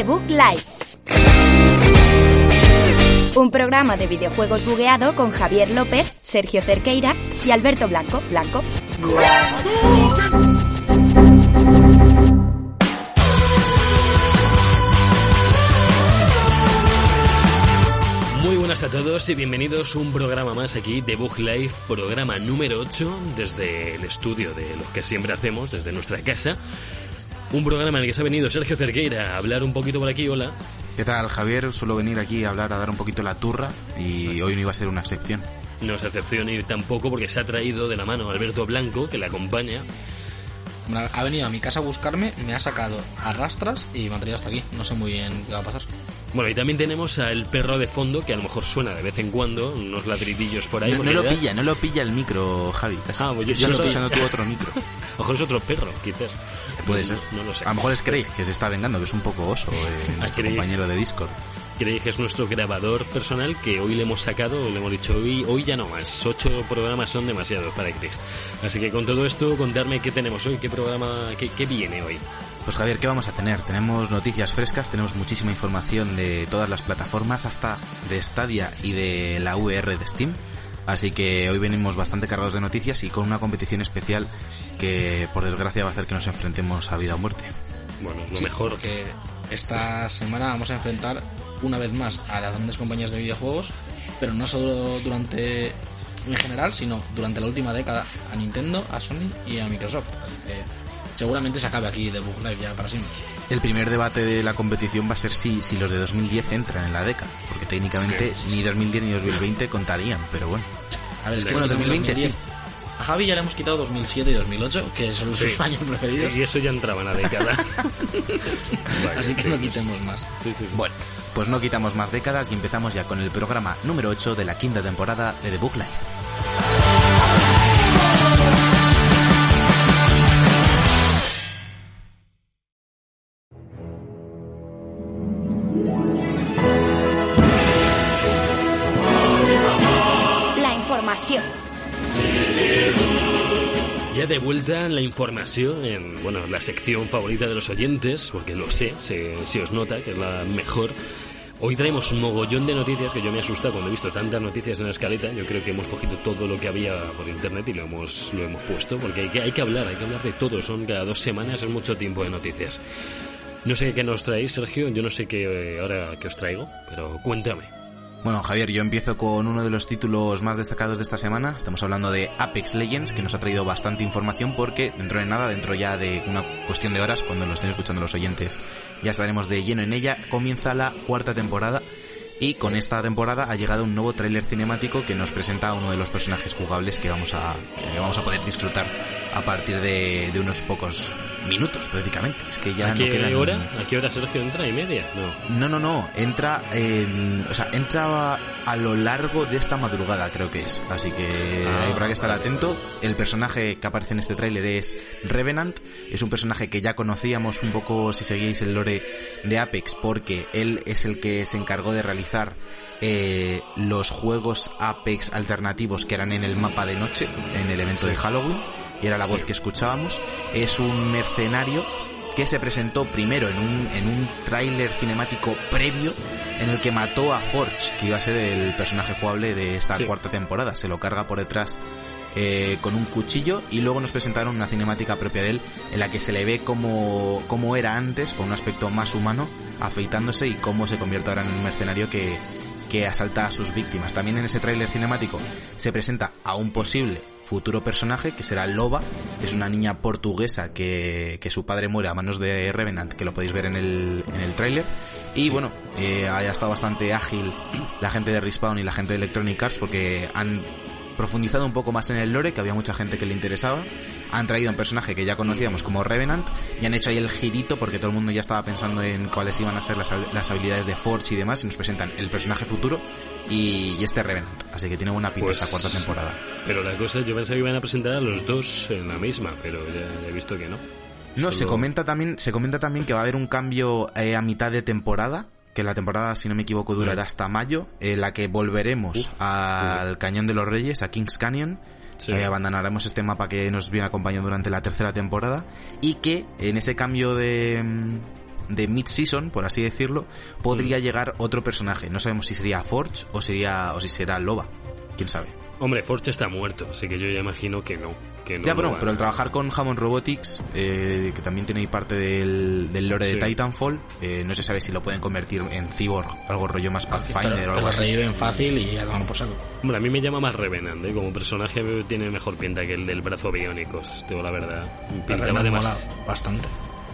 The Book Live. Un programa de videojuegos bugueado con Javier López, Sergio Cerqueira y Alberto Blanco. Blanco. Muy buenas a todos y bienvenidos a un programa más aquí de Bug Live, programa número 8 desde el estudio de los que siempre hacemos, desde nuestra casa. Un programa en el que se ha venido Sergio Cerqueira a hablar un poquito por aquí, hola. ¿Qué tal, Javier? Suelo venir aquí a hablar, a dar un poquito la turra y hoy no iba a ser una sección. No es excepción y tampoco porque se ha traído de la mano Alberto Blanco, que le acompaña. Ha venido a mi casa a buscarme, me ha sacado a rastras y me ha traído hasta aquí. No sé muy bien qué va a pasar. Bueno, y también tenemos al perro de fondo, que a lo mejor suena de vez en cuando, unos ladridillos por ahí. No, lo pilla, no lo pilla el micro, Javi. casi. Ah, pues Es yo que sí estás lo- escuchando tu otro micro. Mejor es otro perro, quizás. Puede ser. No lo sé. A lo mejor es Craig, que se está vengando, que es un poco oso, eh, nuestro Craig. compañero de Discord. Que es nuestro grabador personal que hoy le hemos sacado, le hemos dicho hoy, hoy ya no más, ocho programas son demasiados para Craig. Así que con todo esto, contarme qué tenemos hoy, qué programa, qué, qué viene hoy. Pues Javier, ¿qué vamos a tener? Tenemos noticias frescas, tenemos muchísima información de todas las plataformas, hasta de Stadia y de la VR de Steam. Así que hoy venimos bastante cargados de noticias y con una competición especial que por desgracia va a hacer que nos enfrentemos a vida o muerte. Bueno, lo Sí, mejor. Porque esta semana vamos a enfrentar una vez más a las grandes compañías de videojuegos, pero no solo durante en general, sino durante la última década a Nintendo, a Sony y a Microsoft. Así que seguramente se acabe aquí de Book Live ya para siempre. El primer debate de la competición va a ser si, si los de 2010 entran en la década, porque técnicamente Sí, sí, sí. ni 2010 ni 2020 contarían, pero bueno. A ver, es que Bueno, si quitamos 2020 sí. 2010, A Javi ya le hemos quitado 2007 y 2008, que son Sí. sus años preferidos, Y eso ya entraba en la década. Vale, así que sí. no quitemos más. Sí, sí, sí. Bueno, pues no quitamos más décadas y empezamos ya con el programa número 8 de la quinta temporada de The Book Live. Ya de vuelta la información, en bueno, la sección favorita de los oyentes, porque lo sé, se, se os nota que es la mejor. Hoy traemos un mogollón de noticias que yo me he asustado cuando he visto tantas noticias en la escaleta. Yo creo que hemos cogido todo lo que había por internet y lo hemos, lo hemos puesto, porque hay que, hay que hablar, hay que hablar de todo. Son cada dos semanas, es mucho tiempo de noticias. No sé qué nos traéis, Sergio, yo no sé qué eh, ahora que os traigo, pero cuéntame. Bueno, Javier, yo empiezo con uno de los títulos más destacados de esta semana. Estamos hablando de Apex Legends, que nos ha traído bastante información porque dentro de nada, dentro ya de una cuestión de horas, cuando lo estén escuchando los oyentes, ya estaremos de lleno en ella. Comienza la cuarta temporada y con esta temporada ha llegado un nuevo tráiler cinemático que nos presenta a uno de los personajes jugables que vamos a, que vamos a poder disfrutar a partir de, de unos pocos minutos prácticamente. Es que ya ¿A no qué quedan hora? ¿A qué hora Sergio entra? ¿Y media? No. no, no, no. Entra en, o sea, entra a lo largo de esta madrugada, creo que es. Así que Ah, habrá que estar atento. El personaje que aparece en este tráiler es Revenant. Es un personaje que ya conocíamos un poco si seguíais el lore de Apex, porque él es el que se encargó de realizar eh, los juegos Apex alternativos que eran en el mapa de noche, en el evento de Halloween. Y era la voz que escuchábamos. Es un mercenario que se presentó primero en un, en un tráiler cinemático previo en el que mató a Forge, que iba a ser el personaje jugable de esta Sí. cuarta temporada. Se lo carga por detrás eh, con un cuchillo y luego nos presentaron una cinemática propia de él en la que se le ve como, como era antes, con un aspecto más humano, afeitándose y cómo se convierte ahora en un mercenario que, que asalta a sus víctimas. También en ese tráiler cinemático se presenta a un posible futuro personaje que será Loba, es una niña portuguesa que, que su padre muere a manos de Revenant, que lo podéis ver en el, en el tráiler. Y bueno, eh, ha estado bastante ágil la gente de Respawn y la gente de Electronic Arts porque han profundizado un poco más en el lore, que había mucha gente que le interesaba. Han traído un personaje que ya conocíamos como Revenant y han hecho ahí el girito porque todo el mundo ya estaba pensando en cuáles iban a ser las, las habilidades de Forge y demás y nos presentan el personaje futuro y, y este Revenant. Así que tiene buena pinta Pues- esta cuarta temporada. Pero la cosa, yo pensaba que iban a presentar a los dos en la misma, pero ya he visto que no. No, se comenta también, se comenta también que va a haber un cambio eh, a mitad de temporada, que la temporada, si no me equivoco, durará hasta mayo, en la que volveremos Uf, al Cañón de los Reyes, a Kings Canyon. Sí. Eh, abandonaremos este mapa que nos viene acompañando durante la tercera temporada y que en ese cambio de, mm, de mid-season, por así decirlo, podría llegar otro personaje. No sabemos si sería Forge o, sería, o si será Loba. ¿Quién sabe? Hombre, Forge está muerto, así que yo ya imagino que no. Que no ya, lo pero, al trabajar con Hammond Robotics, eh, que también tiene ahí parte del, del lore Sí. de Titanfall, eh, no se sabe si lo pueden convertir en Cyborg, algo rollo más Pathfinder Pero o te algo así. reviven fácil y ya por saco. Hombre, a mí me llama más Revenant, ¿eh? Como personaje tiene mejor pinta que el del brazo biónicos, digo la verdad. Pintaba Pero de me más... mola bastante.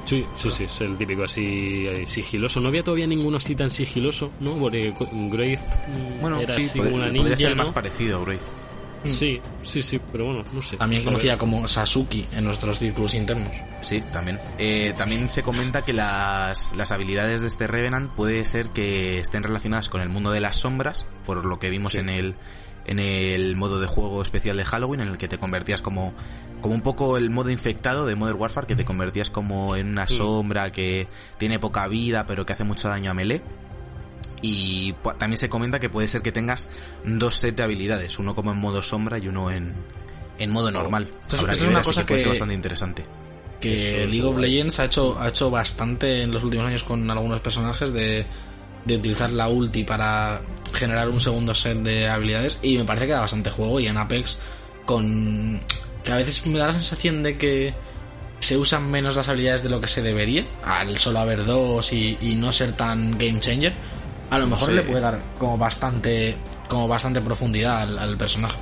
Sí, sí, sí, es el típico así eh, sigiloso. No había todavía ninguno así tan sigiloso, ¿no? Porque Grace mm, Bueno, era sí, así pod- como una podría ninja, ser el más parecido a. Sí, sí, sí, pero bueno, no sé. También conocida como Sasuke en nuestros círculos internos. Sí, también. Eh, también se comenta que las, las habilidades de este Revenant puede ser que estén relacionadas con el mundo de las sombras, por lo que vimos Sí. en el en el modo de juego especial de Halloween, en el que te convertías como como un poco el modo infectado de Modern Warfare, que te convertías como en una sombra que tiene poca vida, pero que hace mucho daño a melee. Y también se comenta que puede ser que tengas dos set de habilidades, uno como en modo sombra y uno en, en modo normal. Esto es- Habrá esto que es una ver, cosa que puede ser que- bastante interesante. que Eso League of. Legends ha hecho, ha hecho bastante en los últimos años con algunos personajes de, de utilizar la ulti para generar un segundo set de habilidades y me parece que da bastante juego y en Apex con que a veces me da la sensación de que se usan menos las habilidades de lo que se debería al solo haber dos y, y no ser tan game changer a lo mejor le puede dar como bastante como bastante profundidad al, al personaje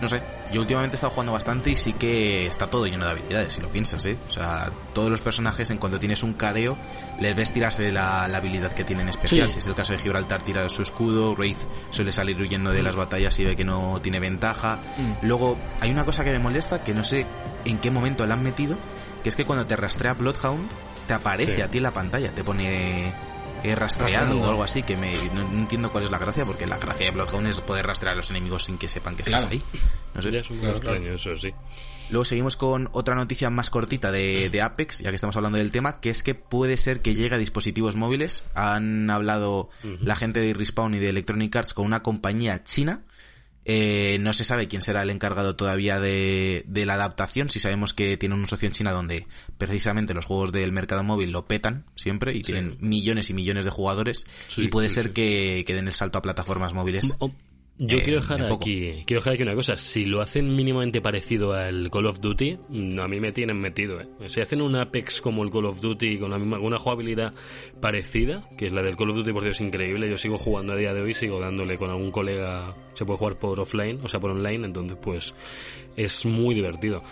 No sé, yo últimamente he estado jugando bastante y sí que está todo lleno de habilidades, si lo piensas, ¿eh? O sea, todos los personajes, en cuanto tienes un careo, les ves tirarse de la, la habilidad que tienen especial. Sí. Si es el caso de Gibraltar, tira de su escudo, Wraith suele salir huyendo de las batallas y ve que no tiene ventaja. Mm. Luego, hay una cosa que me molesta, que no sé en qué momento la han metido, que es que cuando te rastrea Bloodhound, te aparece Sí. a ti en la pantalla, te pone eh, rastreando o algo así, que me, no, no entiendo cuál es la gracia, porque la gracia de Bloodhound es poder rastrear a los enemigos sin que sepan que estás Claro. ahí. No sé. Ya es un claro. extraño eso, sí. Luego seguimos con otra noticia más cortita de, de Apex, ya que estamos hablando del tema, que es que puede ser que llegue a dispositivos móviles. Han hablado la gente de Respawn y de Electronic Arts con una compañía china. Eh, no se sabe quién será el encargado todavía de, de la adaptación. Si sabemos que tiene un socio en China donde precisamente los juegos del mercado móvil lo petan siempre y Sí. tienen millones y millones de jugadores. Sí, y puede sí, ser que, que den el salto a plataformas móviles. Yo Eh, quiero dejar aquí, quiero dejar aquí una cosa. Si lo hacen mínimamente parecido al Call of Duty, mm, a mí me tienen metido. ¿eh? Si hacen un Apex como el Call of Duty con la misma, alguna jugabilidad parecida, que es la del Call of Duty, por Dios, increíble. Yo sigo jugando a día de hoy, sigo dándole con algún colega. Se puede jugar por offline, o sea, por online, entonces pues es muy divertido.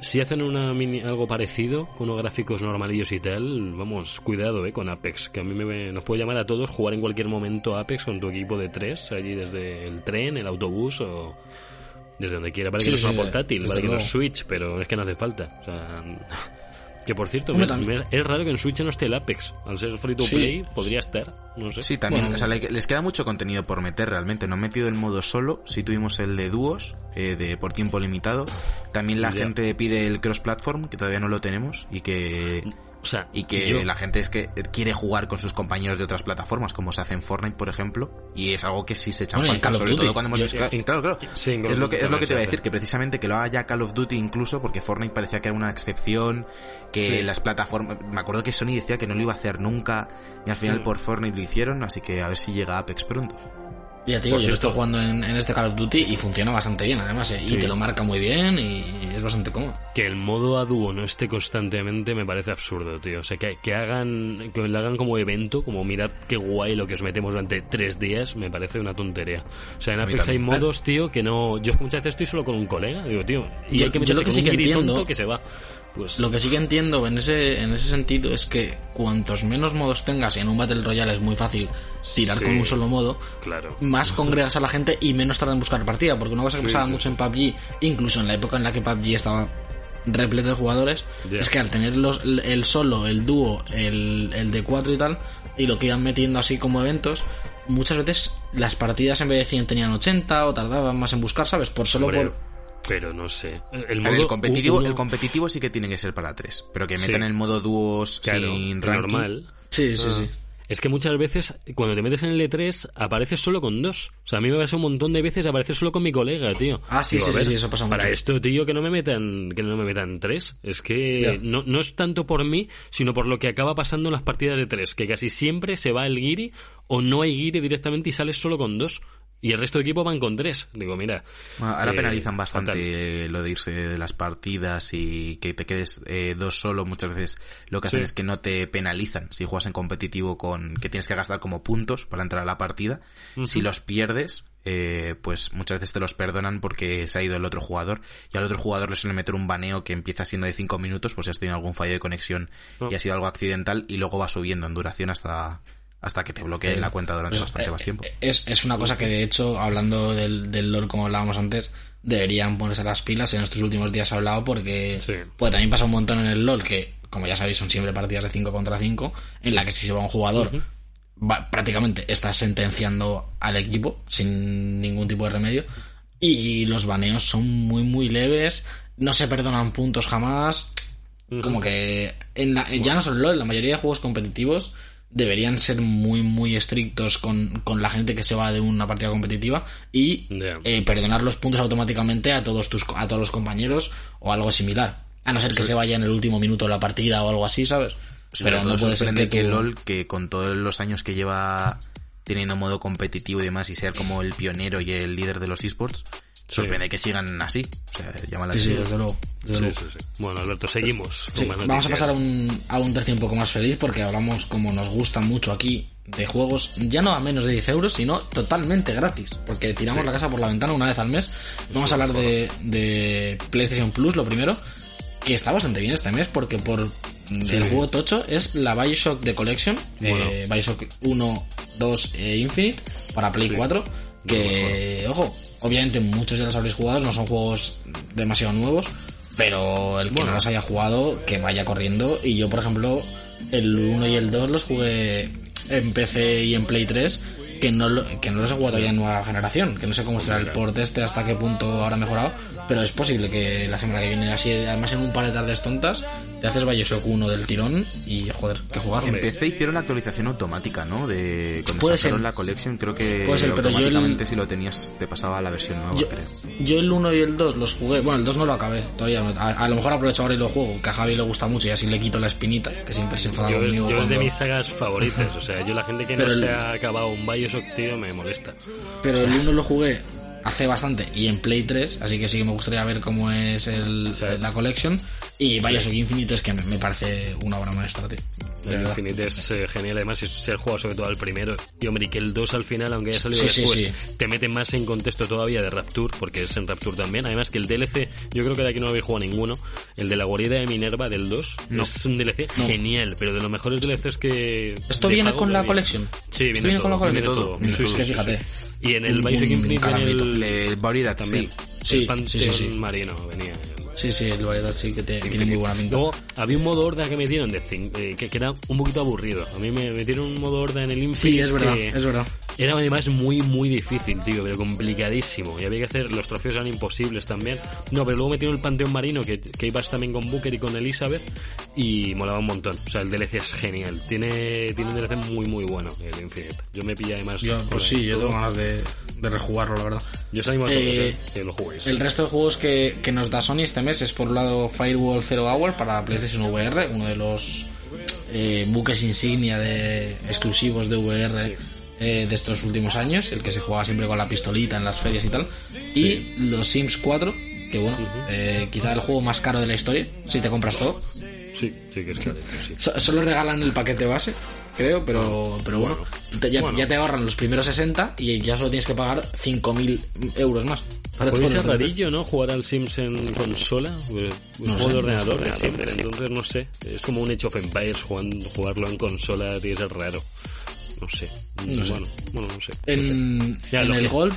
Si hacen una mini, algo parecido, con unos gráficos normalillos y tal, vamos, cuidado eh, con Apex, que a mí me, nos puede llamar a todos jugar en cualquier momento Apex con tu equipo de tres, allí desde el tren, el autobús o desde donde quiera. Vale que Sí, no es una portátil, vale que no es. Switch, pero es que no hace falta. O sea, que por cierto, me- me- es raro que en Switch no esté el Apex. Al ser free to Sí. play, podría estar, no sé. Sí, también, Bueno, o sea, le- les queda mucho contenido por meter realmente. No han metido el modo solo, sí tuvimos el de dúos, eh, de por tiempo limitado. También la Ya. gente pide el cross-platform, que todavía no lo tenemos, y que O sea, y que yo- la gente es que quiere jugar con sus compañeros de otras plataformas, como se hace en Fortnite, por ejemplo, y es algo que sí se echan Bueno, en falta, sobre Duty. todo cuando hemos Yo- visto... Claro, en- claro, sí, Es lo que, es lo que te iba a decir, que precisamente que lo haga ya Call of Duty incluso, porque Fortnite parecía que era una excepción, que Sí. las plataformas... Me acuerdo que Sony decía que no lo iba a hacer nunca, y al final Mm. por Fortnite lo hicieron, así que a ver si llega Apex pronto. Ya te digo, Por yo cierto- estoy jugando en, en este Call of Duty y funciona bastante bien, además, eh, Sí. y te lo marca muy bien y es bastante cómodo. Que el modo a dúo no esté constantemente me parece absurdo, tío. O sea, que, que hagan que lo hagan como evento, como mirad qué guay lo que os metemos durante tres días, me parece una tontería. O sea, en Apex hay modos, tío, que no... Yo muchas veces estoy solo con un colega, digo, tío, y Yo- hay que yo meterse lo que con sí un que entiendo- tonto que se va. Pues Lo que sí que entiendo en ese, en ese sentido es que cuantos menos modos tengas y en un Battle Royale es muy fácil tirar Sí. con un solo modo, claro. más congregas a la gente y menos tarda en buscar partida. Porque una cosa que Sí, pasaba sí, mucho en PUBG, incluso en la época en la que PUBG estaba repleto de jugadores, es que al tener los, el solo, el dúo, el, el de cuatro y tal, y lo que iban metiendo así como eventos, muchas veces las partidas en vez de 100 tenían 80 o tardaban más en buscar, ¿sabes? Por solo Hombre, por... Pero no sé. El ver, modo el competitivo, uno- el competitivo sí que tiene que ser para tres, pero que Sí. metan el modo dúos claro, sin ranking. normal. Sí, sí, sí. es que muchas veces cuando te metes en el E3 apareces solo con dos. O sea, a mí me parece un montón de veces aparecer solo con mi colega, tío. Ah, sí, Digo, sí, sí, ver, sí, eso pasa Para mucho. esto, tío, que no me metan que no me metan tres. Es que no, no es tanto por mí, sino por lo que acaba pasando en las partidas de tres, que casi siempre se va el guiri o no hay guiri directamente y sales solo con dos. Y el resto de equipo van con tres. Digo, mira. Bueno, ahora eh, penalizan bastante eh, lo de irse de las partidas y que te quedes eh, dos solo. Muchas veces lo que hacen Sí. es que no te penalizan si juegas en competitivo con que tienes que gastar como puntos para entrar a la partida. Si los pierdes, eh, pues muchas veces te los perdonan porque se ha ido el otro jugador y al otro jugador le suele meter un baneo que empieza siendo de 5 minutos, pues si has tenido algún fallo de conexión No. y ha sido algo accidental y luego va subiendo en duración hasta hasta que te bloqueen la cuenta durante Pues, bastante eh, más tiempo. Es, es una cosa que, de hecho, hablando del, del LOL como hablábamos antes, deberían ponerse las pilas. En estos últimos días he hablado porque Sí. pues, también pasa un montón en el LOL que, como ya sabéis, son siempre partidas de 5 contra 5, en la que si se va un jugador, va- prácticamente está sentenciando al equipo sin ningún tipo de remedio. Y los baneos son muy, muy leves, no se perdonan puntos jamás. Como que en la- ya no solo LOL, en la mayoría de juegos competitivos deberían ser muy muy estrictos con, con la gente que se va de una partida competitiva y eh, perdonar los puntos automáticamente a todos tus a todos los compañeros o algo similar. A no ser que se vaya en el último minuto de la partida o algo así sabes Sobre pero no puede ser que, que tú- LOL, que con todos los años que lleva teniendo modo competitivo y demás, y ser como el pionero y el líder de los esports, sorprende que sigan así. O sea, llama la sí sí atención. desde luego, desde Sí, luego. sí, sí. Bueno, Alberto, seguimos. con vamos a pasar a un, a un tercio un poco más feliz porque hablamos como nos gusta mucho aquí de juegos ya no a menos de 10 euros sino totalmente gratis porque tiramos la casa por la ventana una vez al mes vamos a hablar de, de PlayStation Plus lo primero que está bastante bien este mes porque por el juego tocho es la Bioshock The Collection Bueno. eh, Bioshock 1, 2 e Infinite para Play 4 que ojo obviamente muchos ya los habréis jugado no son juegos demasiado nuevos pero el que no los haya jugado, que vaya corriendo. Y yo, por ejemplo, el 1 y el 2 los jugué en PC y en Play 3, que no, lo- que no los he jugado todavía en nueva generación. Que no sé cómo será el port este, hasta qué punto habrá mejorado. Pero es posible que la semana que viene, así, además en un par de tardes tontas, te haces Bioshock 1 del tirón y joder, qué jugazo. En PC hicieron la actualización automática, ¿no? De cuando Puede sacaron ser. la collection, creo que Puede ser, pero yo el- automáticamente si lo tenías te pasaba a la versión nueva, Yo, creo. yo el 1 y el 2 los jugué. Bueno, el 2 no lo acabé todavía. no. A, a lo mejor aprovecho ahora y lo juego, que a Javi le gusta mucho y así le quito la espinita, que siempre se enfada Yo es, conmigo. yo es de cuando- mis sagas favoritas. O sea, yo la gente que no Pero el- se ha acabado un Bioshock, tío, me molesta. Pero el 1 lo jugué hace bastante y en Play 3, así que sí que me gustaría ver cómo es el, Sí. la collection. Y Bioshock Infinite es que me, me parece una obra maestra, tío. El. Infinite es eh, genial, además es ser jugado sobre todo al primero. Y hombre, y que el 2 al final, aunque haya salido Sí, sí, después, sí. te mete más en contexto todavía de Rapture, porque es en Rapture también. Además que el DLC, yo creo que de aquí no lo habéis jugado ninguno. El de la guarida de Minerva del 2 No. es un DLC No. genial, pero de los mejores DLCs que. ¿Esto viene con que la vi. collection? Sí, viene, ¿Esto viene con la todo, collection? viene Todo, todo. viene Sí, todo. sí, Que sí, fíjate. Y en el un Infinite caramelito. el, Variedad, también. sí. Sí, sí, sí. marino venía. Sí, sí, el variedad sí que, te- tiene muy buena pinta. Luego había un modo horda que me dieron de cin- eh, que, que era un poquito aburrido. A mí me metieron un modo horda en el Infinite Sí, es verdad, es verdad. era además muy muy difícil, tío, pero complicadísimo. Y había que hacer, los trofeos eran imposibles también. No, pero luego metieron el Panteón Marino, que, que ibas también con Booker y con Elizabeth, y molaba un montón. O sea, el DLC es genial. Tiene, tiene un DLC muy muy bueno, el Infinite. Yo me pillé además... Yo, pues sí, yo tengo ganas de, de rejugarlo, la verdad. Yo os animo a todos, Eh, eh, que lo juguéis. El resto de juegos que, que nos da Sony este mes es por un lado Firewall Zero Hour para PlayStation VR, uno de los eh, buques insignia de exclusivos de VR eh, de estos últimos años, el que se juega siempre con la pistolita en las ferias y tal. Y los Sims 4, que bueno, eh, quizá el juego más caro de la historia, si te compras todo. Sí, sí que es que sí. So- Solo regalan el paquete base, creo, pero, pero bueno, te- ya, Bueno. ya te ahorran los primeros 60 y ya solo tienes que pagar 5.000 euros más. Para Puede ser rarillo, ¿no? Jugar al Sims en consola. Pues, un No juego sé, de ordenador, sé, siempre. Entonces, no sé. Es como un Age of Empires. jugando- jugarlo en consola tiene que ser raro. No sé. No sé. Bueno, bueno, no sé. En, Ya, en lo el que- Gold.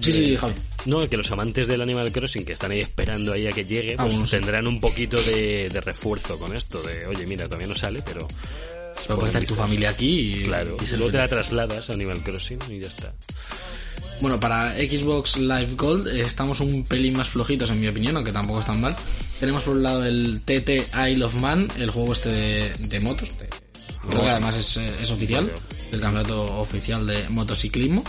Sí, sí, Javi. No, que los amantes del Animal Crossing que están ahí esperando ahí a que llegue, Ah, pues sí. tendrán un poquito de, de refuerzo con esto. De, oye, mira, todavía no sale, pero... Lo puedes hacer tu familia aquí y, Claro, y luego te la trasladas a Animal Crossing y ya está. Bueno, para Xbox Live Gold eh, estamos un pelín más flojitos en mi opinión, aunque tampoco están mal. Tenemos por un lado el TT Isle of Man, el juego este de, de motos, de creo que además es, eh, es oficial, el campeonato oficial de motociclismo,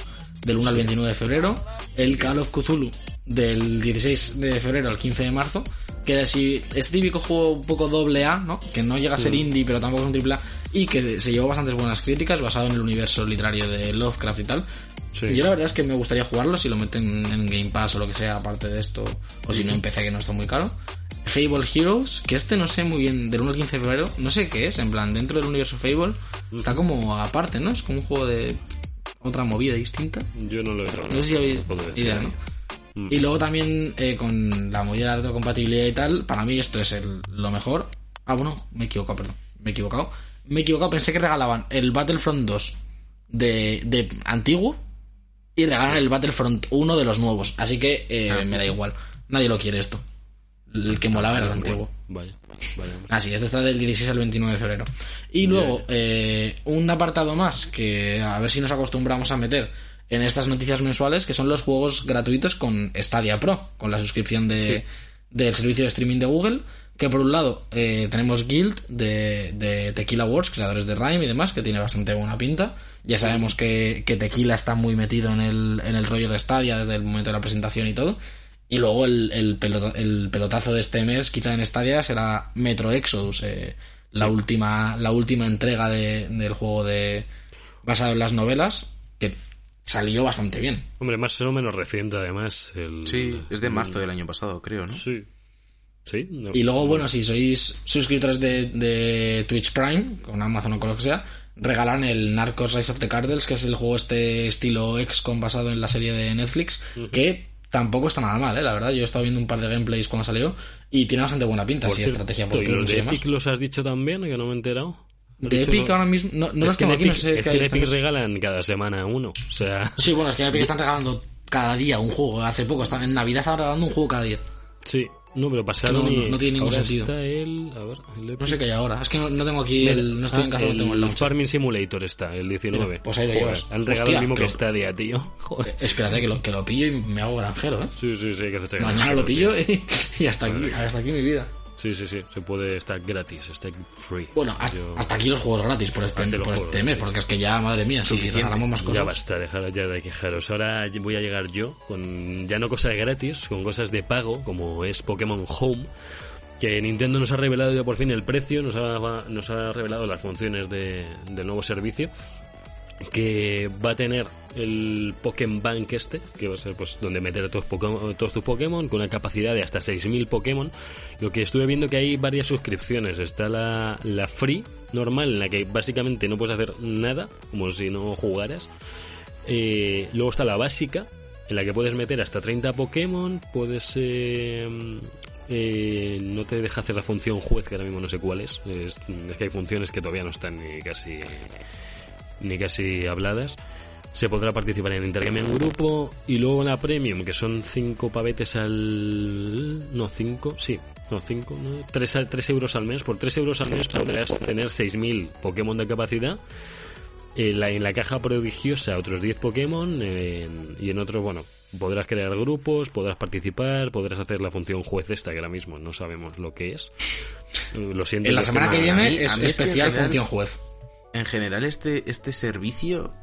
del 1 al 29 de febrero. El Call of Cthulhu, del 16 de febrero al 15 de marzo, que es así, es típico juego un poco doble A, ¿no? Que no llega a ser indie, pero tampoco es un triple A, y que se llevó bastantes buenas críticas, basado en el universo literario de Lovecraft y tal. Sí. Yo la verdad es que me gustaría jugarlo si lo meten en Game Pass o lo que sea, aparte de esto, o si no en PC que no está muy caro. Fable Heroes, que este no sé muy bien, del 1 al 15 de febrero, no sé qué es, en plan, dentro del universo Fable, está como aparte, ¿no? Es como un juego de otra movida distinta. Yo no lo he No sé si habéis idea, ¿no? Mm. Y luego también eh, con la movida de la compatibilidad y tal, para mí esto es el- lo mejor. Ah, bueno, me he equivocado, perdón. Me he equivocado. Me he equivocado, pensé que regalaban el Battlefront 2 de, de antiguo y regalan el Battlefront 1 de los nuevos. Así que eh, me da igual. Nadie lo quiere esto. El que molaba era el antiguo. Vaya, vaya. Así, este está del 16 al 29 de febrero. Y luego, eh, un apartado más que a ver si nos acostumbramos a meter en estas noticias mensuales, que son los juegos gratuitos con Stadia Pro, con la suscripción de, del servicio de streaming de Google. Que por un lado eh, tenemos Guild de, de Tequila Wars, creadores de Rime y demás, que tiene bastante buena pinta. Ya sabemos que, que Tequila está muy metido en el, en el rollo de Stadia desde el momento de la presentación y todo. Y luego el, el, pelota- el pelotazo de este mes, quizá en Stadia, será Metro Exodus, eh, la última la última entrega de- del juego de basado en las novelas, que salió bastante bien. Hombre, más o menos reciente además. El, Sí, es de el- marzo del año pasado, creo, ¿no? Sí. Sí. no- Y luego, bueno, si sois suscriptores de, de Twitch Prime, con Amazon o con lo que sea, regalan el Narcos Rise of the Cartels, que es el juego este estilo XCOM basado en la serie de Netflix, que tampoco está nada mal, ¿eh? la verdad. Yo he estado viendo un par de gameplays cuando salió y tiene bastante buena pinta, cierto, estrategia por ¿Y los de. Epic los has dicho también? Que no me he enterado. De Epic ahora mismo, no, no es los que tengo en aquí, no Epic, sé es qué que en Epic regalan cada semana uno. O sea, Sí, bueno, es que en Epic están regalando cada día un juego. Hace poco, están, en Navidad estaban regalando un juego cada día. sí. No, pero pasaron No, no, no tiene ningún ahora sentido. está el... A ver, el. No sé qué hay ahora. Es que no, no tengo aquí el. No estoy en Ah, casa, no tengo el el launcher. Farming Simulator está, el 19. Mira, pues ahí lo llevas. Han regalado el mismo que pero- Stadia, tío. Joder. Espérate que lo, que lo pillo y me hago granjero, ¿eh? Sí, sí, sí, hay que hacerse Mañana lo pillo y, y hasta, aquí, hasta aquí mi vida. Sí, sí, sí. Se puede estar gratis, está free. Bueno, hasta, Yo- hasta aquí los juegos gratis por este, por este mes, gratis. porque es que ya, madre mía, si regalamos más Ya cosas. basta, dejar ya de quejaros. Ahora voy a llegar yo con ya no cosas gratis, con cosas de pago, como es Pokémon Home, que Nintendo nos ha revelado ya por fin el precio, nos ha, nos ha revelado las funciones de- del nuevo servicio, que va a tener el Pokémon Bank este, que va a ser pues donde meter todos, todos tus Pokémon, con una capacidad de hasta 6.000 Pokémon. Lo que estuve viendo que hay varias suscripciones. Está la, la free normal, en la que básicamente no puedes hacer nada, como si no jugaras. Eh, luego está la básica, en la que puedes meter hasta 30 Pokémon, puedes... eh, eh, no te deja hacer la función juez, que ahora mismo no sé cuál es. Es, es que hay funciones que todavía no están ni casi ni casi habladas. Se podrá participar en intercambio en grupo. Y luego la premium, que son 5 pavetes al. No, 5, sí. No, 5, 3, euros al mes. Por 3 euros al mes podrás tener 6.000 Pokémon de capacidad. En la, en la caja prodigiosa otros 10 Pokémon. en- y en otros, bueno, podrás crear grupos, podrás participar, podrás hacer la función juez esta, que ahora mismo no sabemos lo que es. Eh, Lo siento. En la semana que no- viene a mí- es a mí es que en especial general- función juez. En general, este, este servicio,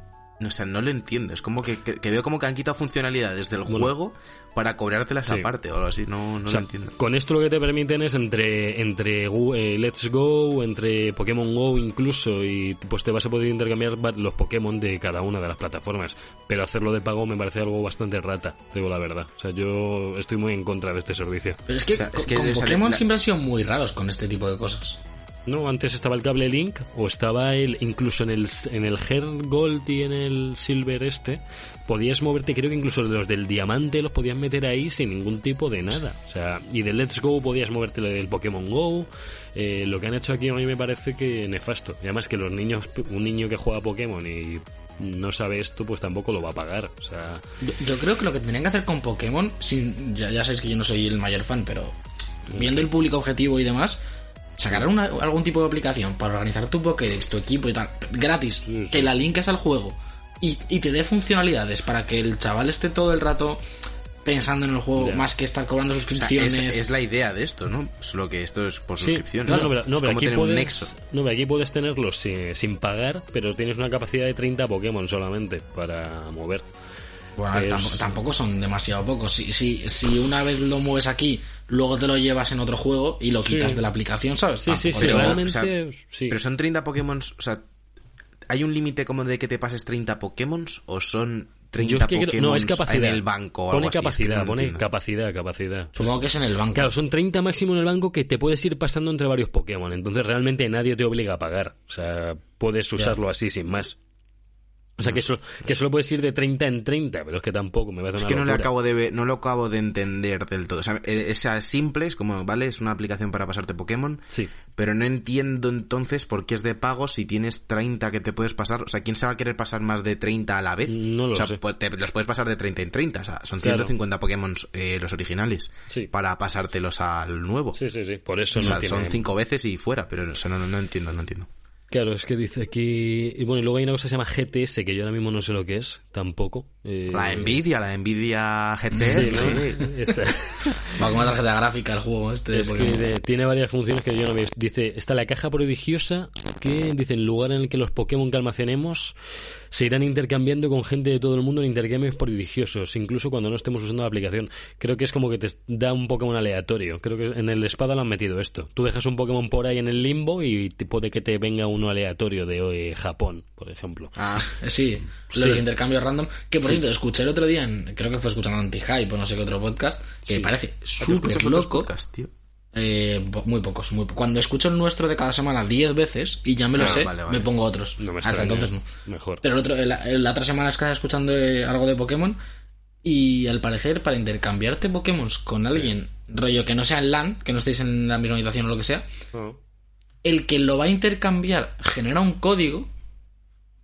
o sea, no lo entiendo. Es como que, que- que veo como que han quitado funcionalidades del Bueno. juego para cobrártelas Sí. aparte o algo así. No, no O sea, lo entiendo. Con esto lo que te permiten es entre entre eh, Let's Go, entre Pokémon Go incluso y pues te vas a poder intercambiar los Pokémon de cada una de las plataformas. Pero hacerlo de pago me parece algo bastante rata, digo la verdad. O sea, yo estoy muy en contra de este servicio. Pero es que, O sea, es con- que con esa- Pokémon la- siempre han sido muy raros con este tipo de cosas. No, antes estaba el cable Link o estaba el incluso en el en el Gold y en el Silver este podías moverte, creo que incluso los del diamante los podías meter ahí sin ningún tipo de nada. O sea, y del Let's Go podías moverte del Pokémon Go. Eh, lo que han hecho aquí a mí me parece que nefasto. Y además que los niños, un niño que juega a Pokémon y no sabe esto, pues tampoco lo va a pagar. O sea, Yo, yo creo que lo que tendrían que hacer con Pokémon, sin, ya, ya sabéis que yo no soy el mayor fan, pero viendo el público objetivo y demás, sacar una- algún tipo de aplicación para organizar tu Pokédex, tu equipo y tal, gratis, Sí, sí. que la linques al juego y, y te dé funcionalidades para que el chaval esté todo el rato pensando en el juego más que estar cobrando O sea, suscripciones. es, es la idea de esto, ¿no? Solo que esto es por Sí, suscripción. no, no, pero, no, aquí tener puedes, un nexo. no, pero aquí puedes tenerlos sin, sin pagar, pero tienes una capacidad de 30 Pokémon solamente para mover. Bueno, a ver, Es- tampoco, tampoco son demasiado pocos. Si, si, si una vez lo mueves aquí, luego te lo llevas en otro juego y lo quitas Sí. de la aplicación, ¿sabes? Sí, sí, Tampoco sí, Pero, realmente o sea, sí. Pero son 30 Pokémon, o sea, ¿hay un límite como de que te pases 30 Pokémon o son 30 Yo es que creo- Pokémon no, es capacidad. en el banco o pone algo así? Es que capacidad, no pone capacidad, capacidad. Supongo que es en el banco. Claro, son 30 máximo en el banco que te puedes ir pasando entre varios Pokémon. Entonces realmente nadie te obliga a pagar. O sea, puedes usarlo así sin más. O sea, que, eso, que solo puedes ir de 30 en 30, pero es que tampoco me va a Es una que no, le acabo de ver- no lo acabo de entender del todo. O sea, eh, es simple, es como, vale, es una aplicación para pasarte Pokémon, Sí. pero no entiendo entonces por qué es de pago si tienes 30 que te puedes pasar. O sea, ¿quién se va a querer pasar más de 30 a la vez? No lo o sea, sé. pues te- los puedes pasar de 30 en 30. O sea, son Claro. 150 Pokémon eh, los originales Sí. para pasártelos al nuevo. Sí, sí, sí. Por eso O no sea, tiene... son cinco veces y fuera, pero eso no, no, no entiendo, no entiendo. Claro, es que dice aquí... Y bueno, y luego hay una cosa que se llama GTS, que yo ahora mismo no sé lo que es, tampoco. Eh, La Nvidia, la Nvidia GT. Sí, ¿no? Esa. Va con una tarjeta gráfica el juego este. Es que Pokémon. de- tiene varias funciones que yo no veo. Dice, está la caja prodigiosa que dice, el lugar en el que los Pokémon que almacenemos se irán intercambiando con gente de todo el mundo en intercambios prodigiosos, incluso cuando no estemos usando la aplicación. Creo que es como que te da un Pokémon aleatorio. Creo que en el espada lo han metido esto. Tú dejas un Pokémon por ahí en el limbo y puede que te venga uno aleatorio de eh, Japón, por ejemplo. Ah, Eh, Sí, Sí. los intercambios random. Que por cierto, escuché el otro día, en, creo que fue escuchando Anti-Hype o no sé qué otro podcast, que me parece ¿a qué súper loco. tío? Eh, muy pocos, muy po- Cuando escucho el nuestro de cada semana 10 veces y ya me lo Ah, sé, vale, vale. me pongo otros. No me Hasta entonces no. Mejor. Pero el otro, la otra semana estaba escuchando eh, algo de Pokémon y al parecer para intercambiarte Pokémon con alguien, rollo que no sea en LAN, que no estéis en la misma habitación o lo que sea, Ah. el que lo va a intercambiar genera un código